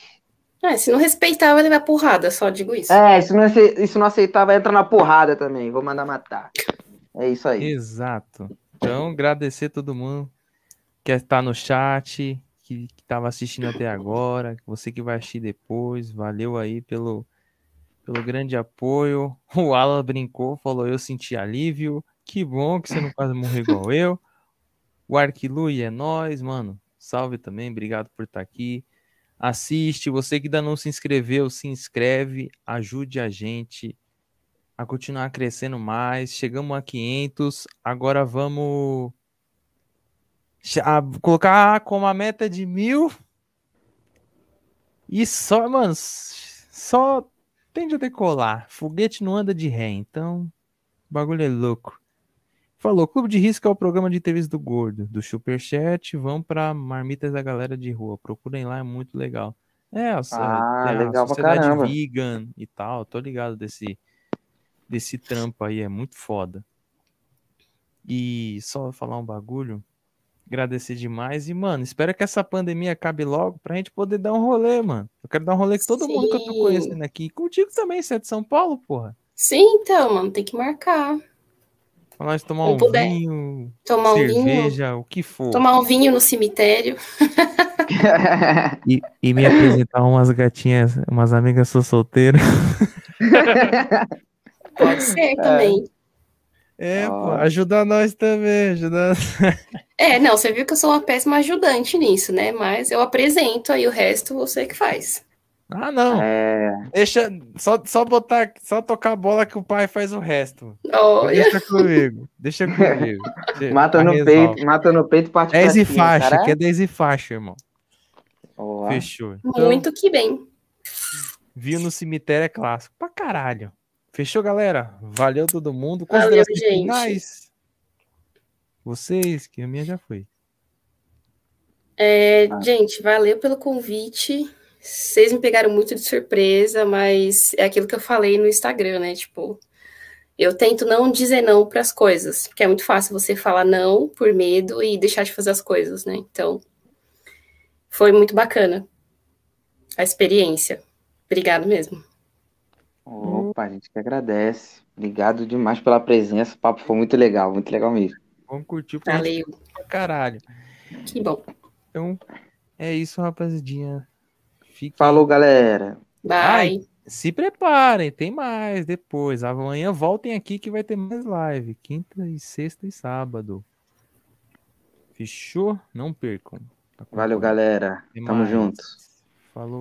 É, se não respeitar, vai levar porrada, só digo isso. É, se não, se não aceitar, vai entrar na porrada também. Vou mandar matar. É isso aí. Exato. Então, agradecer todo mundo que está no chat, que estava assistindo até agora, você que vai assistir depois, valeu aí pelo, pelo grande apoio. *laughs* O Alan brincou, falou: Eu senti alívio. Que bom que você não quase morreu igual *laughs* eu. O Arquilui é nós, mano. Salve também, obrigado por estar tá aqui. Assiste, você que ainda não se inscreveu, se inscreve, ajude a gente a continuar crescendo mais. Chegamos a 500, agora vamos colocar como a meta de mil. E só, mano, só tende a decolar. Foguete não anda de ré, então o bagulho é louco. Falou, Clube de Risco é o programa de TVs do Gordo, do Superchat, vão para Marmitas da Galera de Rua, procurem lá, é muito legal. É, a, ah, é, legal a sociedade vegan e tal, tô ligado desse, desse trampo aí, é muito foda. E só falar um bagulho, agradecer demais e, mano, espero que essa pandemia acabe logo pra gente poder dar um rolê, mano. Eu quero dar um rolê com todo Sim. mundo que eu tô conhecendo aqui. Contigo também, você é de São Paulo, porra? Sim, então, mano, tem que marcar. Pra nós tomar um vinho, tomar cerveja, vinho, o que for. Tomar um vinho no cemitério. *laughs* e, e, me apresentar umas gatinhas, umas amigas sou solteiro. *laughs* Pode ser também. É, pô, ajuda nós também, ajuda. *laughs* É, não, você viu que eu sou uma péssima ajudante nisso, né? Mas eu apresento aí o resto, você que faz. Ah, não. É... Deixa só, só botar, só tocar a bola que o pai faz o resto. Oh, deixa comigo. Deixa *laughs* comigo. mata no resolve. peito, mata no peito, parte 10 e faixa, cara. que é 10 e faixa, irmão. Fechou. Então, Muito que bem. Viu no cemitério é clássico. Pra caralho. Fechou, galera? Valeu todo mundo. Valeu, gente. Finais? Vocês, que a minha já foi. É, ah. Gente, valeu pelo convite. Vocês me pegaram muito de surpresa, mas é aquilo que eu falei no Instagram, né? Tipo, eu tento não dizer não para as coisas, porque é muito fácil você falar não por medo e deixar de fazer as coisas, né? Então, foi muito bacana a experiência. Obrigado mesmo. Opa, a gente que agradece. Obrigado demais pela presença. O papo foi muito legal, muito legal mesmo. Vamos curtir Valeu. Caralho. Que bom. Então, é isso, rapaziadinha. Fique... Falou, galera. Bye. Ai, se preparem, tem mais depois. Amanhã voltem aqui que vai ter mais live. Quinta e sexta e sábado. Fechou? Não percam. Tá Valeu, galera. Tamo junto. Falou. Falou.